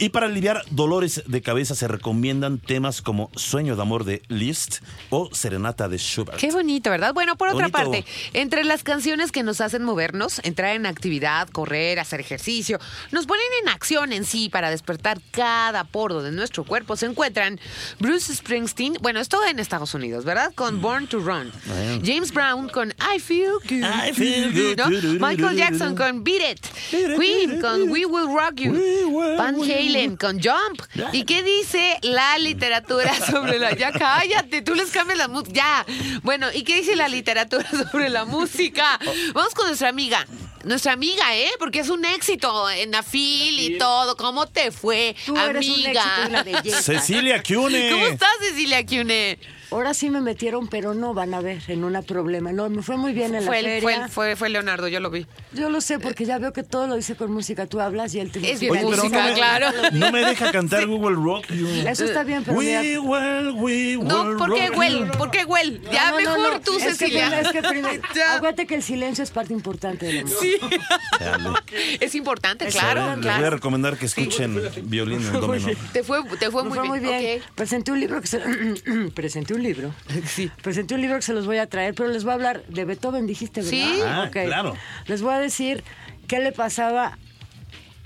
Y para aliviar dolores de cabeza se recomiendan temas como Sueño de amor de Liszt o Serenata de Schubert. Qué bonito, ¿verdad? Bueno, por otra parte, entre las canciones que nos hacen movernos, entrar en actividad, correr, hacer ejercicio, nos ponen en acción en sí para despertar cada poro de nuestro cuerpo, se encuentran Bruce Springsteen, bueno, esto en Estados Unidos, ¿verdad? Con Born to Run. Bueno. James Brown con I Feel Good. I Feel Good. ¿no? Michael Jackson con Beat It. Queen con We Will Rock You. Van we Con Jump. ¿Y qué dice la literatura sobre la... Ya cállate, tú les cambias la música. Ya. Bueno, ¿y qué dice la literatura sobre la música? Vamos con nuestra amiga. Nuestra amiga, ¿eh? Porque es un éxito en Afil y todo. ¿Cómo te fue, Tú eres un amiga? éxito en la belleza. Cecilia Cune. ¿Cómo estás, Cecilia Cune? Ahora sí me metieron, pero no van a ver en un problema. No, me fue muy bien en la Fue, el- feria. fue, fue, fue Leonardo, yo lo vi. Yo lo sé porque ya veo que todo lo dice con música. Tú hablas y él te Es bien Oye, pero música, no me, claro. no me deja cantar Google Rock You. Eso está bien, pero mira. We will, we will No, ¿por qué Well? ¿Por qué Well? No, Ya no, no, mejor no. tú, Es que Cecilia. primero- es que primero- acuérdate que el silencio es parte importante de la música. Sí. Es importante, Les claro, voy a claro. recomendar que escuchen violín en domino. Te fue, te fue muy fue bien. muy bien. ok. Presenté un libro que se... presenté un libro. Sí. Presenté un libro que se los voy a traer, pero les voy a hablar de Beethoven, dijiste, ¿verdad? Sí. Ah, Ok. claro. Les voy a decir qué le pasaba...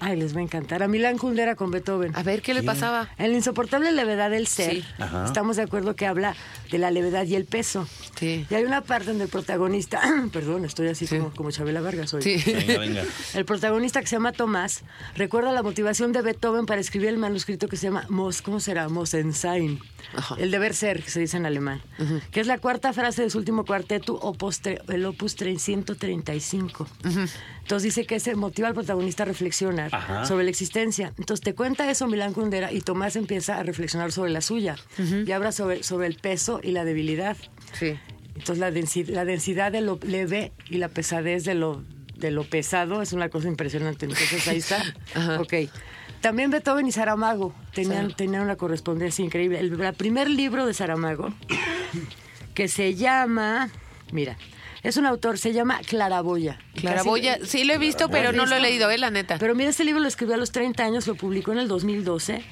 Ay, les va a encantar. A Milán Kundera con Beethoven. A ver, ¿qué le pasaba? En la insoportable levedad del ser, Sí. Ajá. estamos de acuerdo que habla de la levedad y el peso. Sí. Y hay una parte donde el protagonista, perdón, estoy así Sí. como, como Chabela Vargas hoy. Sí. Venga, venga. El protagonista que se llama Tomás recuerda la motivación de Beethoven para escribir el manuscrito que se llama Mos, ¿cómo será? Mosensein. Ajá. El deber ser, que se dice en alemán. Que es la cuarta frase de su último cuarteto, opus tre- el opus 335. Entonces dice que ese motiva al protagonista a reflexionar Ajá. sobre la existencia. Entonces te cuenta eso Milán Kundera y Tomás empieza a reflexionar sobre la suya. Y habla sobre, sobre el peso y la debilidad. Sí. Entonces la densidad, la densidad de lo leve y la pesadez de lo, de lo pesado es una cosa impresionante. Entonces ahí está. Ajá. Ok. También Beethoven y Saramago tenían, tenían una correspondencia increíble. El, el primer libro de Saramago, que se llama, mira, es un autor, se llama Claraboya. Claraboya, Casi- sí lo he visto, pero no lo he leído, eh, la neta. Pero mira, este libro lo escribió a los 30 años, lo publicó en el 2012.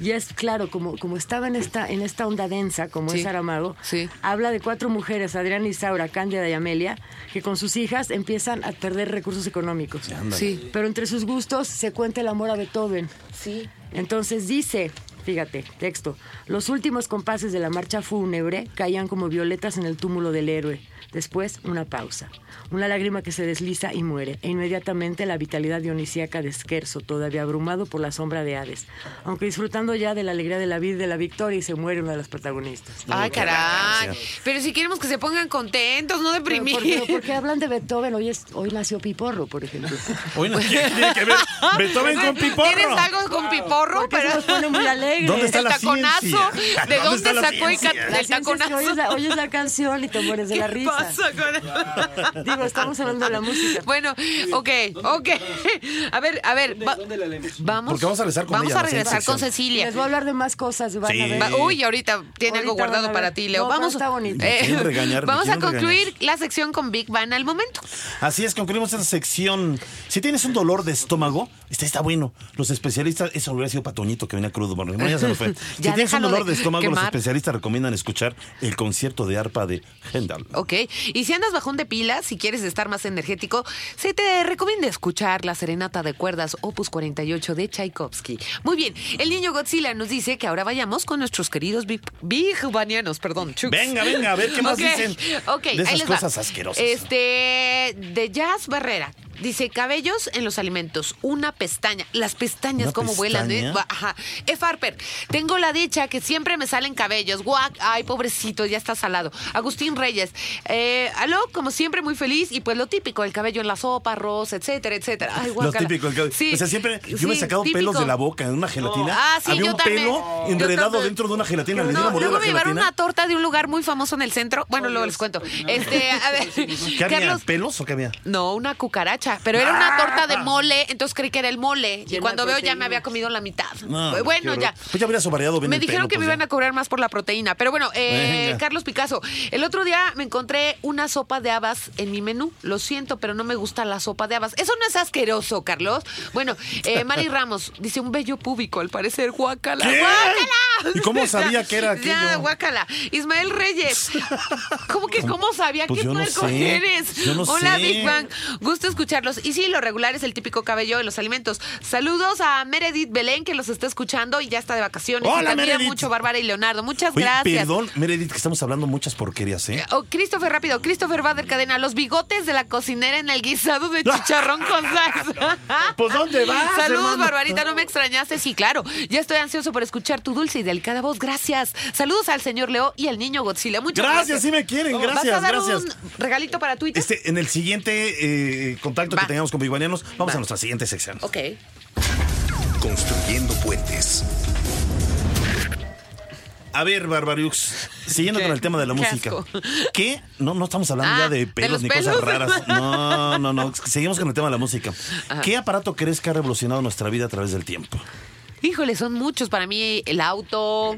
Y es claro, como, como estaba en esta, en esta onda densa, como Sí, es Saramago, sí. habla de cuatro mujeres, Adriana, Isaura, Cándida y Amelia, que con sus hijas empiezan a perder recursos económicos. Sí. Pero entre sus gustos se cuenta el amor a Beethoven. Sí. Entonces dice, fíjate, texto, los últimos compases de la marcha fúnebre caían como violetas en el túmulo del héroe. Después, una pausa. Una lágrima que se desliza y muere. E inmediatamente la vitalidad dionisíaca de Scherzo, todavía abrumado por la sombra de Hades. Aunque disfrutando ya de la alegría de la vida y de la victoria, y se muere una de las protagonistas. Ay, caray. Pero si queremos que se pongan contentos, no deprimidos. ¿por qué? Porque hablan de Beethoven. Hoy, es, hoy nació Piporro, por ejemplo. Hoy ¿qué tiene que ver Beethoven con Piporro? ¿Tienes algo con Piporro? Porque Pero... se nos pone muy alegres. ¿Dónde está el la taconazo, ciencia? ¿de ¿Dónde dónde la sacó el, La el es taconazo? oyes, la, oyes la canción y te mueres de la ¿Qué risa. pasa con Digo, estamos hablando de la música. Bueno, ok, ok. A ver, a ver. va- vamos. Porque vamos a regresar con Vamos ella, a la regresar con. Cecilia. Les voy a hablar de más cosas. Van Sí. a ver. Va- Uy, ahorita tiene algo guardado para ti, Leo. No, vamos, está bonito. Me quieren regañar, vamos a concluir regañar. la sección con Big Bang al momento. Así es, concluimos esta sección. Si tienes un dolor de estómago, este está bueno. Los especialistas, eso hubiera sido Patoñito que venía crudo, bueno, no, ya se nos fue. si tienes un dolor de de estómago, los quemar. especialistas recomiendan escuchar el concierto de arpa de Hendal. Ok, y si andas bajón de pilas, si quieres estar más energético, se te recomienda escuchar la Serenata de Cuerdas Opus 48 de Tchaikovsky. Muy bien, el niño Godzilla nos dice que ahora vayamos con nuestros queridos big, perdón. Venga, venga, a ver qué más dicen ok, de ahí esas les va. cosas asquerosas. Este, de Jazz Barrera. Dice, cabellos en los alimentos, una pestaña. Las pestañas, ¿Una como vuelan, ¿eh? Ajá. F. Harper, tengo la dicha que siempre me salen cabellos. Guac, ay, pobrecito, ya está salado. Agustín Reyes, eh, aló, como siempre, muy feliz. Y pues lo típico, el cabello en la sopa, arroz, etcétera, etcétera. Ay, Lo típico, el cabello. Sí, o sea, siempre yo me he sí, sacado típico. pelos de la boca en una gelatina. Ah, sí, Había yo un también. pelo enredado dentro de una gelatina. ¿Le No, dieron mordido luego me llevaron una torta de un lugar muy famoso en el centro. Bueno, luego les cuento. Este, a ver, ¿Qué había? Carlos, ¿Pelos o qué había? no, una cucaracha, pero era una torta de mole, entonces creí que era el mole. Y cuando veo ya me había comido la mitad. No, bueno, ya. Pues ya hubieras variado bien Me dijeron pelo, que me pues ya. iban a cobrar más por la proteína. Pero bueno, eh. Carlos Picasso, el otro día me encontré una sopa de habas en mi menú. Lo siento, pero no me gusta la sopa de habas. Eso no es asqueroso, Carlos. Bueno, eh, Mari Ramos dice un bello púbico, al parecer, guácala. ¿Qué? ¿Y cómo sabía que era Ya, aquello? guácala. Ismael Reyes. ¿Cómo que cómo sabía Pues qué yo no sé. eres? Yo no Hola, sé. Big Bang. Gusto escucharlos. Y sí, lo regular es el típico cabello de los alimentos. Saludos a Meredith Belén, que los está escuchando y ya está de vacaciones. Hola, y Meredith. mucho, Bárbara y Leonardo. Muchas Oye, gracias. perdón, Meredith, que estamos hablando muchas porquerías, ¿eh? Oh, Christopher, rápido. Christopher Bader Cadena. Los bigotes de la cocinera en el guisado de chicharrón con salsa. Pues, ¿dónde vas, Saludos, hermano? Barbarita. No me extrañaste. Sí, claro. Ya estoy ansioso por escuchar tu dulce y delicada voz. Gracias. Saludos al señor Leo y al niño Godzilla. Muchas gracias. Gracias, sí me quieren, ¿Vas a gracias, dar gracias. un regalito para Twitter? Este, en el siguiente eh, contacto Va. que tengamos con Biguanianos, vamos Va. a nuestra siguiente sección. Ok. Construyendo puentes. A ver, Barbariux, siguiendo ¿Qué? con el tema de la Qué música. asco. ¿Qué? No, no estamos hablando Ah, ya de ¿de pelos los ni pelos? cosas raras. No, no, no. Seguimos con el tema de la música. ¿Qué aparato crees que ha revolucionado nuestra vida a través del tiempo? Híjole, son muchos. Para mí, el auto,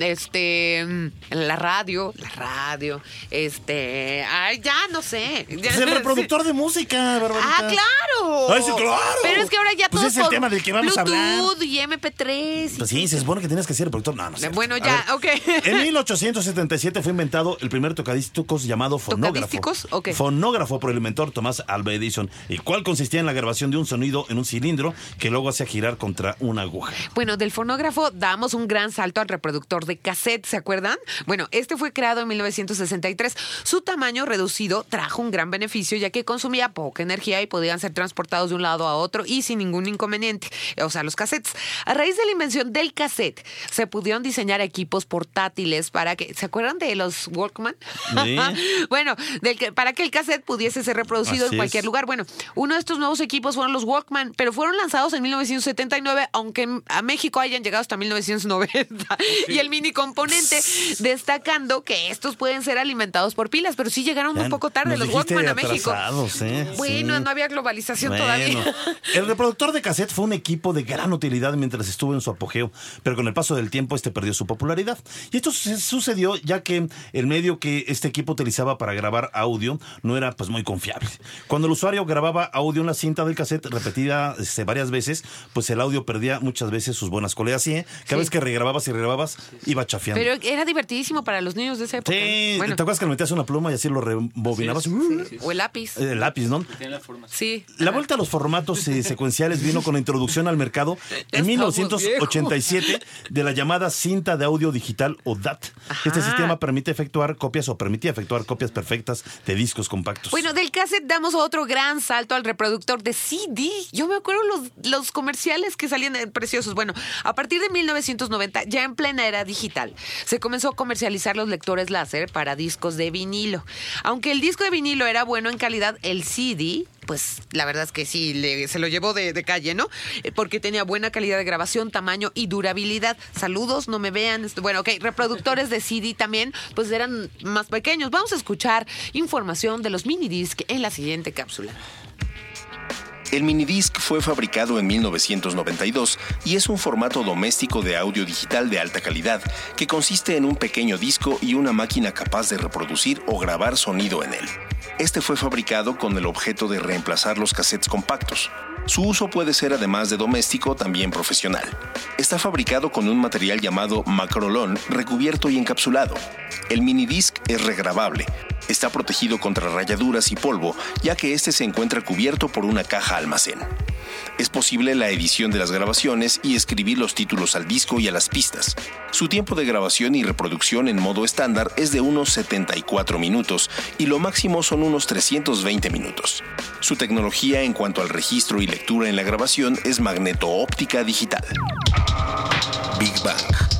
este, mm, la radio, la radio, este, ay, ya no sé. Ya- Es el reproductor de música, Barbarita. Ah, claro. Ay, sí, claro. Pero es que ahora ya Pues todo es el tema del que vamos a hablar. Y MP3. y- Pues sí, se supone que tienes que ser productor. No, no sé. Bueno, ya, ok. En 1877 fue inventado el primer tocadiscos llamado fonógrafo. ¿Tocadísticos? Ok. Fonógrafo por el inventor Tomás Alva Edison, el cual consistía en la grabación de un sonido en un cilindro que luego hacía girar contra una aguja. Bueno, del fonógrafo damos un gran salto al reproductor de cassette, ¿se acuerdan? Bueno, este fue creado en 1963. Su tamaño reducido trajo un gran beneficio ya que consumía poca energía y podían ser transportados de un lado a otro y sin ningún inconveniente. O sea, los cassettes. A raíz de la invención del cassette, se pudieron diseñar equipos portátiles para que, ¿se acuerdan de los Walkman? Sí. bueno, del que, para que el cassette pudiese ser reproducido Así en cualquier es. lugar. Bueno, uno de estos nuevos equipos fueron los Walkman, pero fueron lanzados en 1979, aunque a México hayan llegado hasta 1990. Y el mini componente, destacando que estos pueden ser alimentados por pilas, pero sí llegaron un poco tarde los Walkman a México. ¿eh? Bueno, Sí. no había globalización Bueno, todavía. el reproductor de cassette fue un equipo de gran utilidad mientras estuvo en su apogeo, pero con el paso del tiempo este perdió su popularidad. Y esto sucedió ya que el medio que este equipo utilizaba para grabar audio no era pues muy confiable. Cuando el usuario grababa audio en la cinta del cassette repetida este, varias veces, pues el audio perdía muchas veces sus buenas colegas. Sí, ¿eh? Cada Sí. vez que regrababas y regrababas, iba chafeando. Pero era divertidísimo para los niños de esa época. sí, Bueno, ¿te acuerdas que le metías una pluma y así lo rebobinabas? o el lápiz. El lápiz, ¿no? Sí. La vuelta a los formatos eh, secuenciales vino con la introducción al mercado en estamos 1987 de la llamada cinta de audio digital o DAT. Este sistema permite efectuar copias o permitía efectuar copias perfectas de discos compactos. Bueno, del cassette damos otro gran salto al reproductor de CD. Yo me acuerdo los, los comerciales que salían eh, preciosos. Bueno, a partir de 1990, ya en plena era digital, se comenzó a comercializar los lectores láser para discos de vinilo. Aunque el disco de vinilo era bueno en calidad, el CD, pues la verdad es que sí, se lo llevó de, de calle, ¿no? Eh, Porque tenía buena calidad de grabación, tamaño y durabilidad. Saludos, no me vean. Esto- Bueno, ok, reproductores de CD también, pues eran más pequeños. Vamos a escuchar información de los mini disc en la siguiente cápsula. El minidisc fue fabricado en 1992 y es un formato doméstico de audio digital de alta calidad que consiste en un pequeño disco y una máquina capaz de reproducir o grabar sonido en él. Este fue fabricado con el objeto de reemplazar los cassettes compactos. Su uso puede ser además de doméstico también profesional. Está fabricado con un material llamado macrolón recubierto y encapsulado. El minidisc es regrabable. Está protegido contra rayaduras y polvo, ya que este se encuentra cubierto por una caja almacén. Es posible la edición de las grabaciones y escribir los títulos al disco y a las pistas. Su tiempo de grabación y reproducción en modo estándar es de unos 74 minutos y lo máximo son unos 320 minutos. Su tecnología en cuanto al registro y lectura en la grabación es magneto-óptica digital. Big Bang.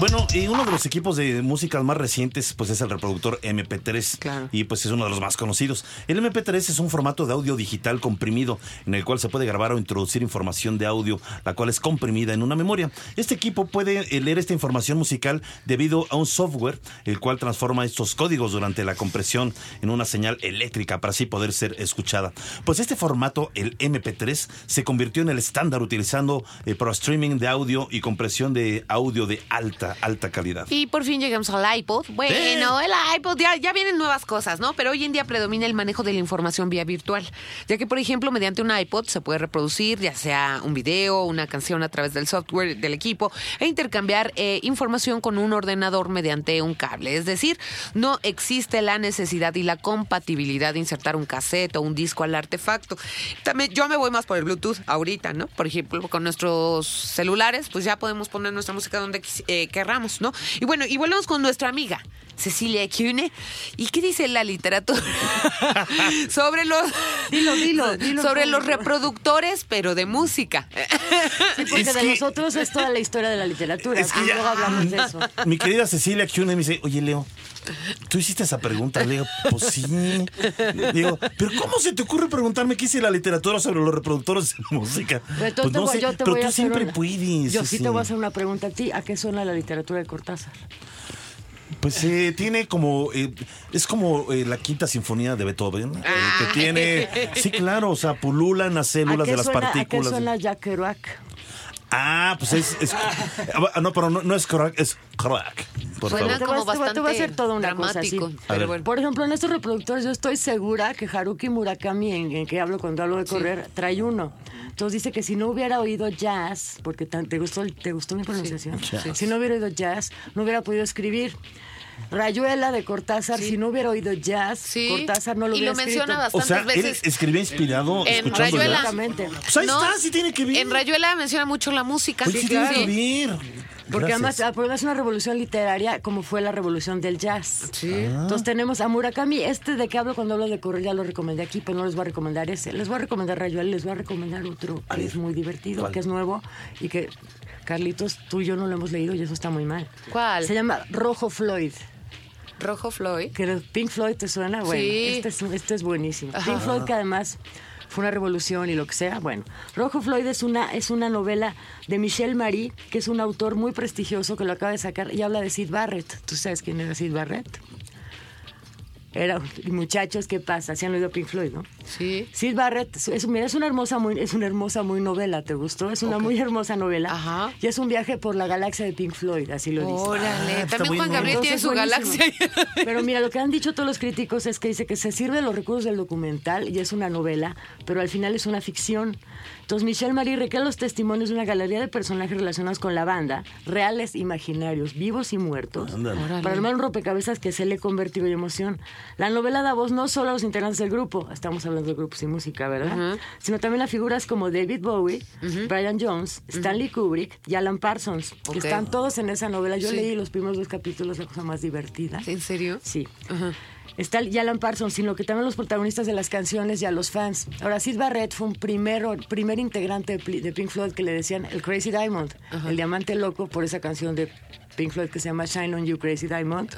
Bueno, y uno de los equipos de música más recientes, pues es el reproductor MP3. Claro. Y pues es uno de los más conocidos. El MP3 es un formato de audio digital comprimido en el cual se puede grabar o introducir información de audio, la cual es comprimida en una memoria. Este equipo puede eh, leer esta información musical debido a un software, el cual transforma estos códigos durante la compresión en una señal eléctrica para así poder ser escuchada. Pues este formato, el MP3, se convirtió en el estándar utilizando eh, para streaming de audio y compresión de audio de alta, alta calidad. Y por fin llegamos al iPod. Bueno, el iPod, ya, ya vienen nuevas cosas, ¿no? Pero hoy en día predomina el manejo de la información vía virtual. Ya que, por ejemplo, mediante un iPod se puede reproducir ya sea un video, una canción a través del software del equipo e intercambiar eh, información con un ordenador mediante un cable. Es decir, no existe la necesidad y la compatibilidad de insertar un cassette o un disco al artefacto. También yo me voy más por el Bluetooth ahorita, ¿no? Por ejemplo, con nuestros celulares, pues ya podemos poner nuestra música donde eh, querramos, ¿no? Y bueno, y volvemos con nuestra amiga. Cecilia Cune. ¿Y qué dice la literatura sobre los Dilo, dilo, dilo, sobre los reproductores, pero de música? Sí, porque Es de que- nosotros es toda la historia de la literatura. Es que y ya- luego hablamos de eso. Mi querida Cecilia Cune me dice, oye Leo, tú hiciste esa pregunta. Le digo, pues sí. Digo, pero ¿cómo se te ocurre preguntarme qué hice la literatura sobre los reproductores de música? Pero, Pues no voy- sé, yo pero tú siempre una- puedes. Yo sí te voy a hacer una pregunta a ti. ¿A qué suena la literatura de Cortázar? Pues eh, tiene como, eh, es como eh, la quinta sinfonía de Beethoven, eh, que tiene, sí claro, o sea, pululan las ¿A células qué de las suena, ¿A qué partículas. suena Jack Kerouac? Ah, pues es, es- ah, no, pero no, no es crack, es crack. Por Suena favor. Como te voy a- bastante te voy a hacer toda una cosa así. dramático. A ver. Pero bueno. Por ejemplo, en estos reproductores yo estoy segura que Haruki Murakami, en, en que hablo cuando hablo de correr, trae uno. Entonces dice que si no hubiera oído jazz, porque tan- te gustó, te gustó mi pronunciación, si no hubiera oído jazz, no hubiera podido escribir. Rayuela de Cortázar, si no hubiera oído jazz, Sí, Cortázar no lo y hubiera lo menciona escrito. O sea, bastantes él escribía inspirado En escuchando Rayuela. Exactamente. Pues ahí No, está, sí tiene que ver. En Rayuela menciona mucho la música. Pues sí, tiene que ver. Porque además, Gracias. ah, porque es una revolución literaria como fue la revolución del jazz. Sí. Entonces tenemos a Murakami, este de que hablo cuando hablo de correr, ya lo recomendé aquí, pero no les voy a recomendar ese. Les voy a recomendar Rayuela, les voy a recomendar otro que es muy divertido, ¿Cuál? que es nuevo y que, Carlitos, tú y yo no lo hemos leído y eso está muy mal. ¿Cuál? Se llama Rojo Floyd. Rojo Floyd. Que Pink Floyd te suena, bueno, Sí. este, es, este es buenísimo. Ajá. Pink Floyd que además fue una revolución y lo que sea, bueno. Rojo Floyd es una, es una novela de Michel Marie, que es un autor muy prestigioso que lo acaba de sacar y habla de Sid Barrett. ¿Tú sabes quién era Sid Barrett? Era, y muchachos, ¿qué pasa? ¿Se han oído Pink Floyd, no? Sí. Sid Barrett, es, mira, es una hermosa muy, es una hermosa muy novela, ¿te gustó? Es una muy hermosa novela. Ajá. Y es un viaje por la galaxia de Pink Floyd, así lo dice. Órale. está También Juan. Gabriel tiene su buenísimo. galaxia. Pero mira, lo que han dicho todos los críticos es que dice que se sirve de los recursos del documental y es una novela, pero al final es una ficción. Entonces, Michelle Marie recrea los testimonios de una galería de personajes relacionados con la banda, reales, imaginarios, vivos y muertos, Ándale. para armar un rompecabezas que se le convertido y emoción. La novela da voz no solo a los integrantes del grupo, estamos hablando de grupos y música, ¿verdad? Sino también a figuras como David Bowie, Brian Jones, Stanley Kubrick y Alan Parsons, que están todos en esa novela. Yo Sí. leí los primeros dos capítulos, la cosa más divertida. ¿En serio? Sí. Está Alan Parsons, sino que también los protagonistas de las canciones y a los fans. Ahora, Sid Barrett fue un primero, primer integrante de, Pink Floyd que le decían el Crazy Diamond, el diamante loco, por esa canción de Pink Floyd que se llama Shine on You Crazy Diamond,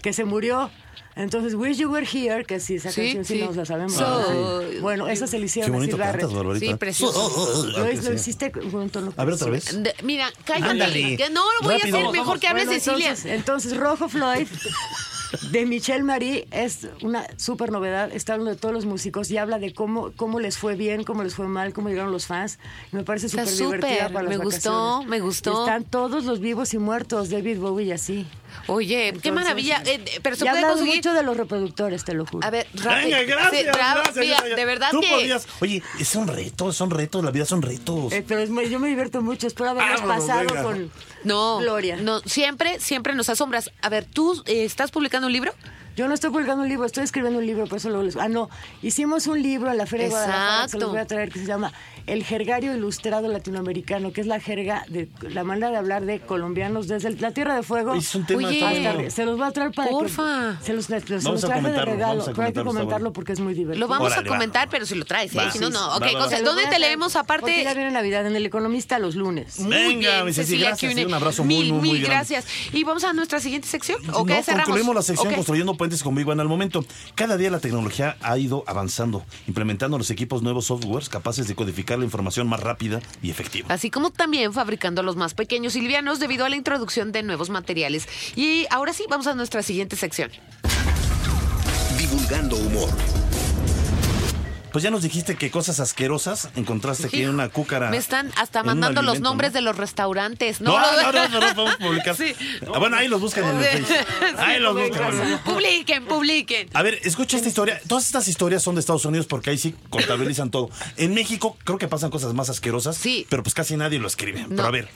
que se murió. Entonces, Wish You Were Here, que sí, esa Sí, canción sí, sí. nos la sabemos. So- Sí. Bueno, esa se le Qué hicieron a Sid Barrett. cantas. Sí, precioso. Lo, Ah, que lo sí. hiciste con un tono A ver otra vez. De- mira, cállate. Ándale. Que no lo voy Rápido. a hacer. Mejor que hable Bueno, Cecilia. Entonces, entonces, Rojo Floyd de Michelle Marie es una súper novedad. Está hablando de todos los músicos y habla de cómo, cómo les fue bien, cómo les fue mal, cómo llegaron los fans. Me parece súper divertida para las me gustó, vacaciones. me gustó. Están todos los vivos y muertos, David Bowie y así. Oye, qué maravilla. Eh, eh, pero se puede conseguir. mucho de los reproductores, te lo juro. A ver, rápido. Venga, gracias, Sí, gracias, mira, gracias. de verdad Tú que. podías- Oye, es un reto, son retos, la vida son retos. Eh, pero es yo me divierto mucho. Espero haberlos pasado venga. con No, Gloria. no, siempre, siempre nos asombras. A ver, ¿tú eh, estás publicando un libro? Yo no estoy publicando un libro, estoy escribiendo un libro, por eso lo les... Ah, no, hicimos un libro en la Feria de Guadalajara que los voy a traer, que se llama El Jergario Ilustrado Latinoamericano, que es la jerga, de la manera de hablar de colombianos desde el- la Tierra de Fuego. Es un tema Oye. hasta se los voy a traer para Porfa. que... Se los, se los Vamos traje a de comentarlo, regalo, vamos a pero hay que comentarlo, porque es muy divertido. Lo vamos a va. comentar, pero si lo traes, ¿eh? Va. Si no, no. Va, Ok, va, va. ¿dónde te leemos Porque aparte? ya viene Navidad en El Economista los lunes. Muy Venga, bien, mi Ceci, Cecilia gracias, un abrazo muy, mil, muy, muy mil grande. gracias. Y vamos a nuestra siguiente sección. ¿O no, cerramos? concluimos la sección construyendo puentes con Big Bang al momento. Cada día la tecnología ha ido avanzando, implementando los equipos nuevos softwares capaces de codificar la información más rápida y efectiva. Así como también fabricando los más pequeños y livianos debido a la introducción de nuevos materiales. Y ahora sí, vamos a nuestra siguiente sección. Divulgando humor. Pues ya nos dijiste que cosas asquerosas encontraste aquí en una cúcara. Me están hasta mandando los nombres ¿no? de los restaurantes. No, lo- no, no, no, no podemos publicar. Sí. Ah, bueno, ahí los buscan en el Facebook. Ahí los buscan. Publiquen, publiquen. A ver, escucha esta historia. Todas estas historias son de Estados Unidos porque ahí sí contabilizan todo. En México creo que pasan cosas más asquerosas, Sí. pero pues casi nadie lo escribe. No. Pero a ver,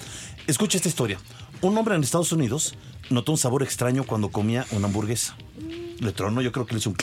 escucha esta historia. Un hombre en Estados Unidos notó un sabor extraño cuando comía una hamburguesa. Le tronó, yo creo que le hizo un...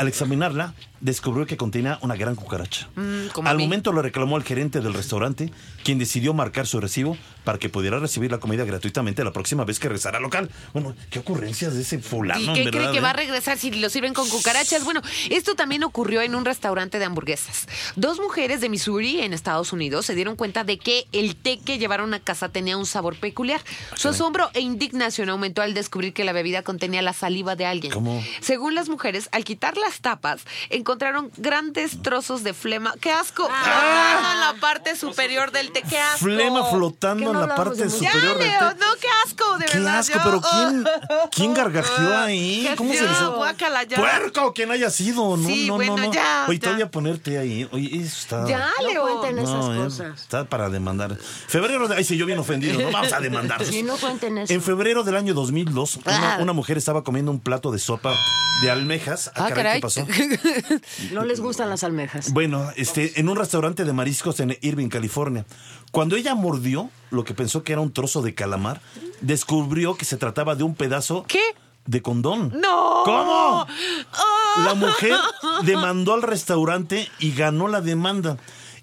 Al examinarla, descubrió que contenía una gran cucaracha. Mm, Al momento lo reclamó al gerente del restaurante, quien decidió marcar su recibo para que pudiera recibir la comida gratuitamente la próxima vez que regresara al local. Bueno, qué ocurrencias de ese fulano, ¿Y en qué verdad, cree que ¿eh? va a regresar si lo sirven con cucarachas? Bueno, esto también ocurrió en un restaurante de hamburguesas. Dos mujeres de Missouri, en Estados Unidos, se dieron cuenta de que el té que llevaron a casa tenía un sabor peculiar. Su asombro e indignación aumentó al descubrir que la bebida contenía la saliva de alguien. ¿Cómo? Según las mujeres, al quitar las tapas, encontraron grandes trozos de flema. ¡Qué asco! Flotando en la parte superior del té. ¡Qué asco! Flema flotando ¿Qué no en la parte de música? Ya, superior del Leo, no, qué asco, de Qué verdad. asco, yo- pero ¿quién, ¿quién gargajeó ahí? Qué ¿Cómo se les guácala, ya. ¡Puerco! ¿Quién haya sido? No, Sí, no, bueno, no, no. ya, Oye, ya. todavía ponerte ahí. Oye, eso está. Ya, No Leo. cuenten esas No, eh, cosas. está para demandar. Febrero, de, ay, sí, yo bien ofendido, no vamos a demandar. Sí, no cuenten eso. En febrero del año 2002, una, Ah. una mujer estaba comiendo un plato de sopa de almejas. Ah, caray, caray. ¿Qué pasó? No les gustan las almejas. Bueno, este, en un restaurante de mariscos en Irving, California. Cuando ella mordió lo que pensó que era un trozo de calamar, descubrió que se trataba de un pedazo ¿Qué? de condón. ¡No! ¿Cómo? Ah. La mujer demandó al restaurante y ganó la demanda.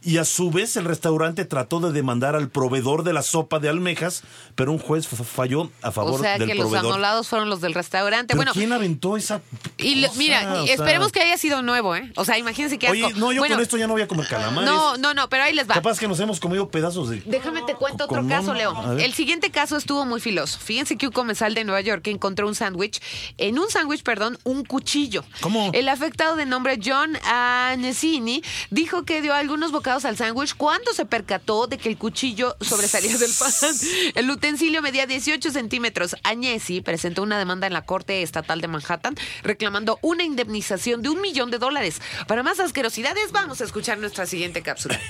Y a su vez el restaurante trató de demandar al proveedor de la sopa de almejas, pero un juez falló a favor O sea del que los proveedor. anulados fueron los del restaurante. ¿Pero bueno, quién aventó esa y le- cosa? mira, O y sea, esperemos que haya sido nuevo, ¿eh? O sea, imagínense qué asco. Oye, no, yo Bueno, con esto ya no voy a comer calamares. No, no, no, pero ahí les va. Capaz que nos hemos comido pedazos de... Déjame te cuento otro Con caso. Leo. El siguiente caso estuvo muy filoso. Fíjense que un comensal de Nueva York encontró un sándwich, en un sándwich, perdón, un cuchillo. ¿Cómo? El afectado de nombre John Anesini dijo que dio algunos bocados al sándwich cuando se percató de que el cuchillo sobresalía del pan. El utensilio medía 18 centímetros. Agnesi presentó una demanda en la Corte Estatal de Manhattan reclamando una indemnización de un millón de dólares. Para más asquerosidades, vamos a escuchar nuestra siguiente cápsula.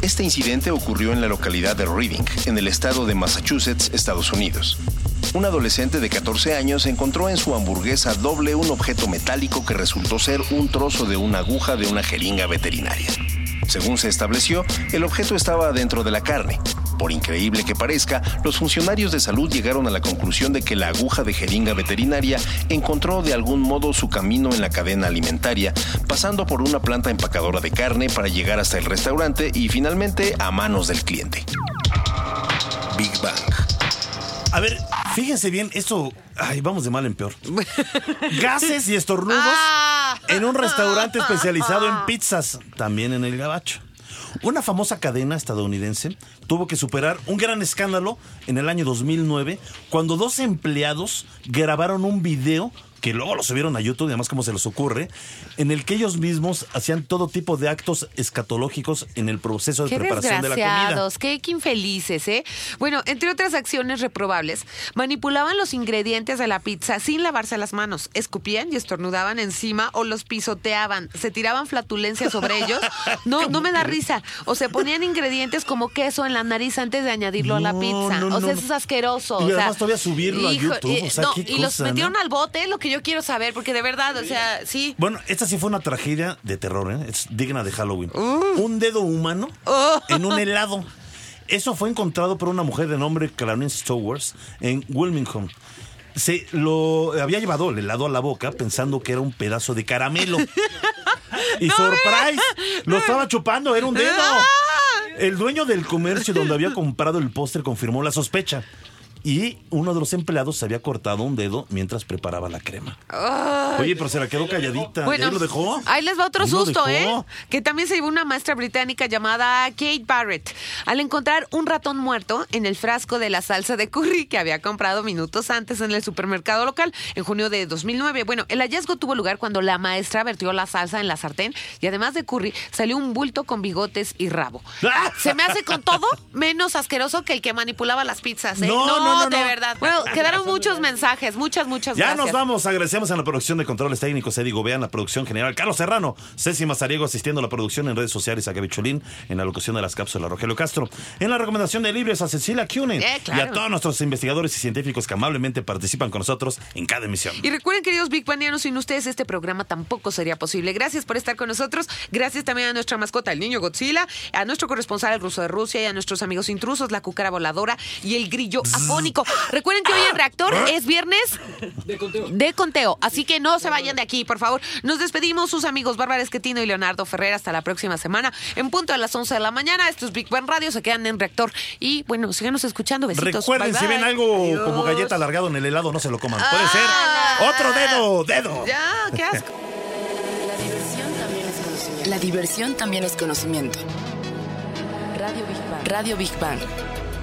Este incidente ocurrió en la localidad de Reading, en el estado de Massachusetts, Estados Unidos. Un adolescente de 14 años encontró en su hamburguesa doble un objeto metálico que resultó ser un trozo de una aguja de una jeringa veterinaria. Según se estableció, el objeto estaba dentro de la carne. Por increíble que parezca, los funcionarios de salud llegaron a la conclusión de que la aguja de jeringa veterinaria encontró de algún modo su camino en la cadena alimentaria, pasando por una planta empacadora de carne para llegar hasta el restaurante y finalmente a manos del cliente. Big Bang. A ver, fíjense bien, esto... Ay, vamos de mal en peor. Gases y estornudos Ah. En un restaurante especializado en pizzas, también en el Gabacho. Una famosa cadena estadounidense tuvo que superar un gran escándalo en el año 2009 cuando dos empleados grabaron un video que luego lo subieron a YouTube, además como se les ocurre, en el que ellos mismos hacían todo tipo de actos escatológicos en el proceso de Qué preparación de la comida. qué, qué infelices, ¿eh? Bueno, entre otras acciones reprobables, manipulaban los ingredientes de la pizza sin lavarse las manos, escupían y estornudaban encima o los pisoteaban, se tiraban flatulencias sobre ellos. No, no me da risa. O se ponían ingredientes como queso en la nariz antes de añadirlo a la pizza. no, o sea, eso es asqueroso. Y o sea, además todavía subirlo a YouTube, eh, o sea, qué y los metieron al bote, lo que yo quiero saber, porque de verdad, o sea, sí. Bueno, esta sí fue una tragedia de terror, ¿eh? Es digna de Halloween. Uh. Un dedo humano en un helado. Eso fue encontrado por una mujer de nombre Clarence Stowers en Wilmington. Se lo había llevado el helado a la boca pensando que era un pedazo de caramelo. Y surprise, lo estaba chupando, era un dedo. El dueño del comercio donde había comprado el póster confirmó la sospecha. Y uno de los empleados se había cortado un dedo mientras preparaba la crema. Oye, pero se la quedó calladita. ¿Y ahí lo dejó? Ahí les va otro susto, ¿eh? Que también se llevó una maestra británica llamada Kate Barrett al encontrar un ratón muerto en el frasco de la salsa de curry que había comprado minutos antes en el supermercado local en junio de 2009. Bueno, el hallazgo tuvo lugar cuando la maestra vertió la salsa en la sartén y además de curry salió un bulto con bigotes y rabo. Se me hace con todo menos asqueroso que el que manipulaba las pizzas, ¿eh? No, no, no, de no. verdad. Bueno, quedaron muchos mensajes, muchas, muchas Ya gracias. nos vamos. Agradecemos a la producción de controles técnicos, Eddie Gobea, en la producción general, Carlos Serrano, Ceci Mazariego asistiendo a la producción en redes sociales, a Gaby Cholín, en la locución de las cápsulas, Rogelio Castro, en la recomendación de libros a Cecilia Cunin Eh, claro. y a todos nuestros investigadores y científicos que amablemente participan con nosotros en cada emisión. Y recuerden, queridos Big Banianos, sin ustedes este programa tampoco sería posible. Gracias por estar con nosotros. Gracias también a nuestra mascota, el niño Godzilla, a nuestro corresponsal, el ruso de Rusia, y a nuestros amigos intrusos, la cucara voladora y el grillo afónico. Recuerden que hoy en Reactor es viernes de conteo. Así que no se vayan de aquí, por favor. Nos despedimos, sus amigos Bárbara Esquetino y Leonardo Ferrer. Hasta la próxima semana, en punto a las 11 de la mañana. Esto es Big Bang Radio, se quedan en Reactor. Y bueno, síganos escuchando. Besitos. Recuerden, Bye, si bye. ven algo Adiós. como galleta alargado en el helado, no se lo coman. Puede ser Ah. otro dedo, dedo. Ya, qué asco. La diversión también es conocimiento. La diversión también es conocimiento. Radio Big Bang. Radio Big Bang.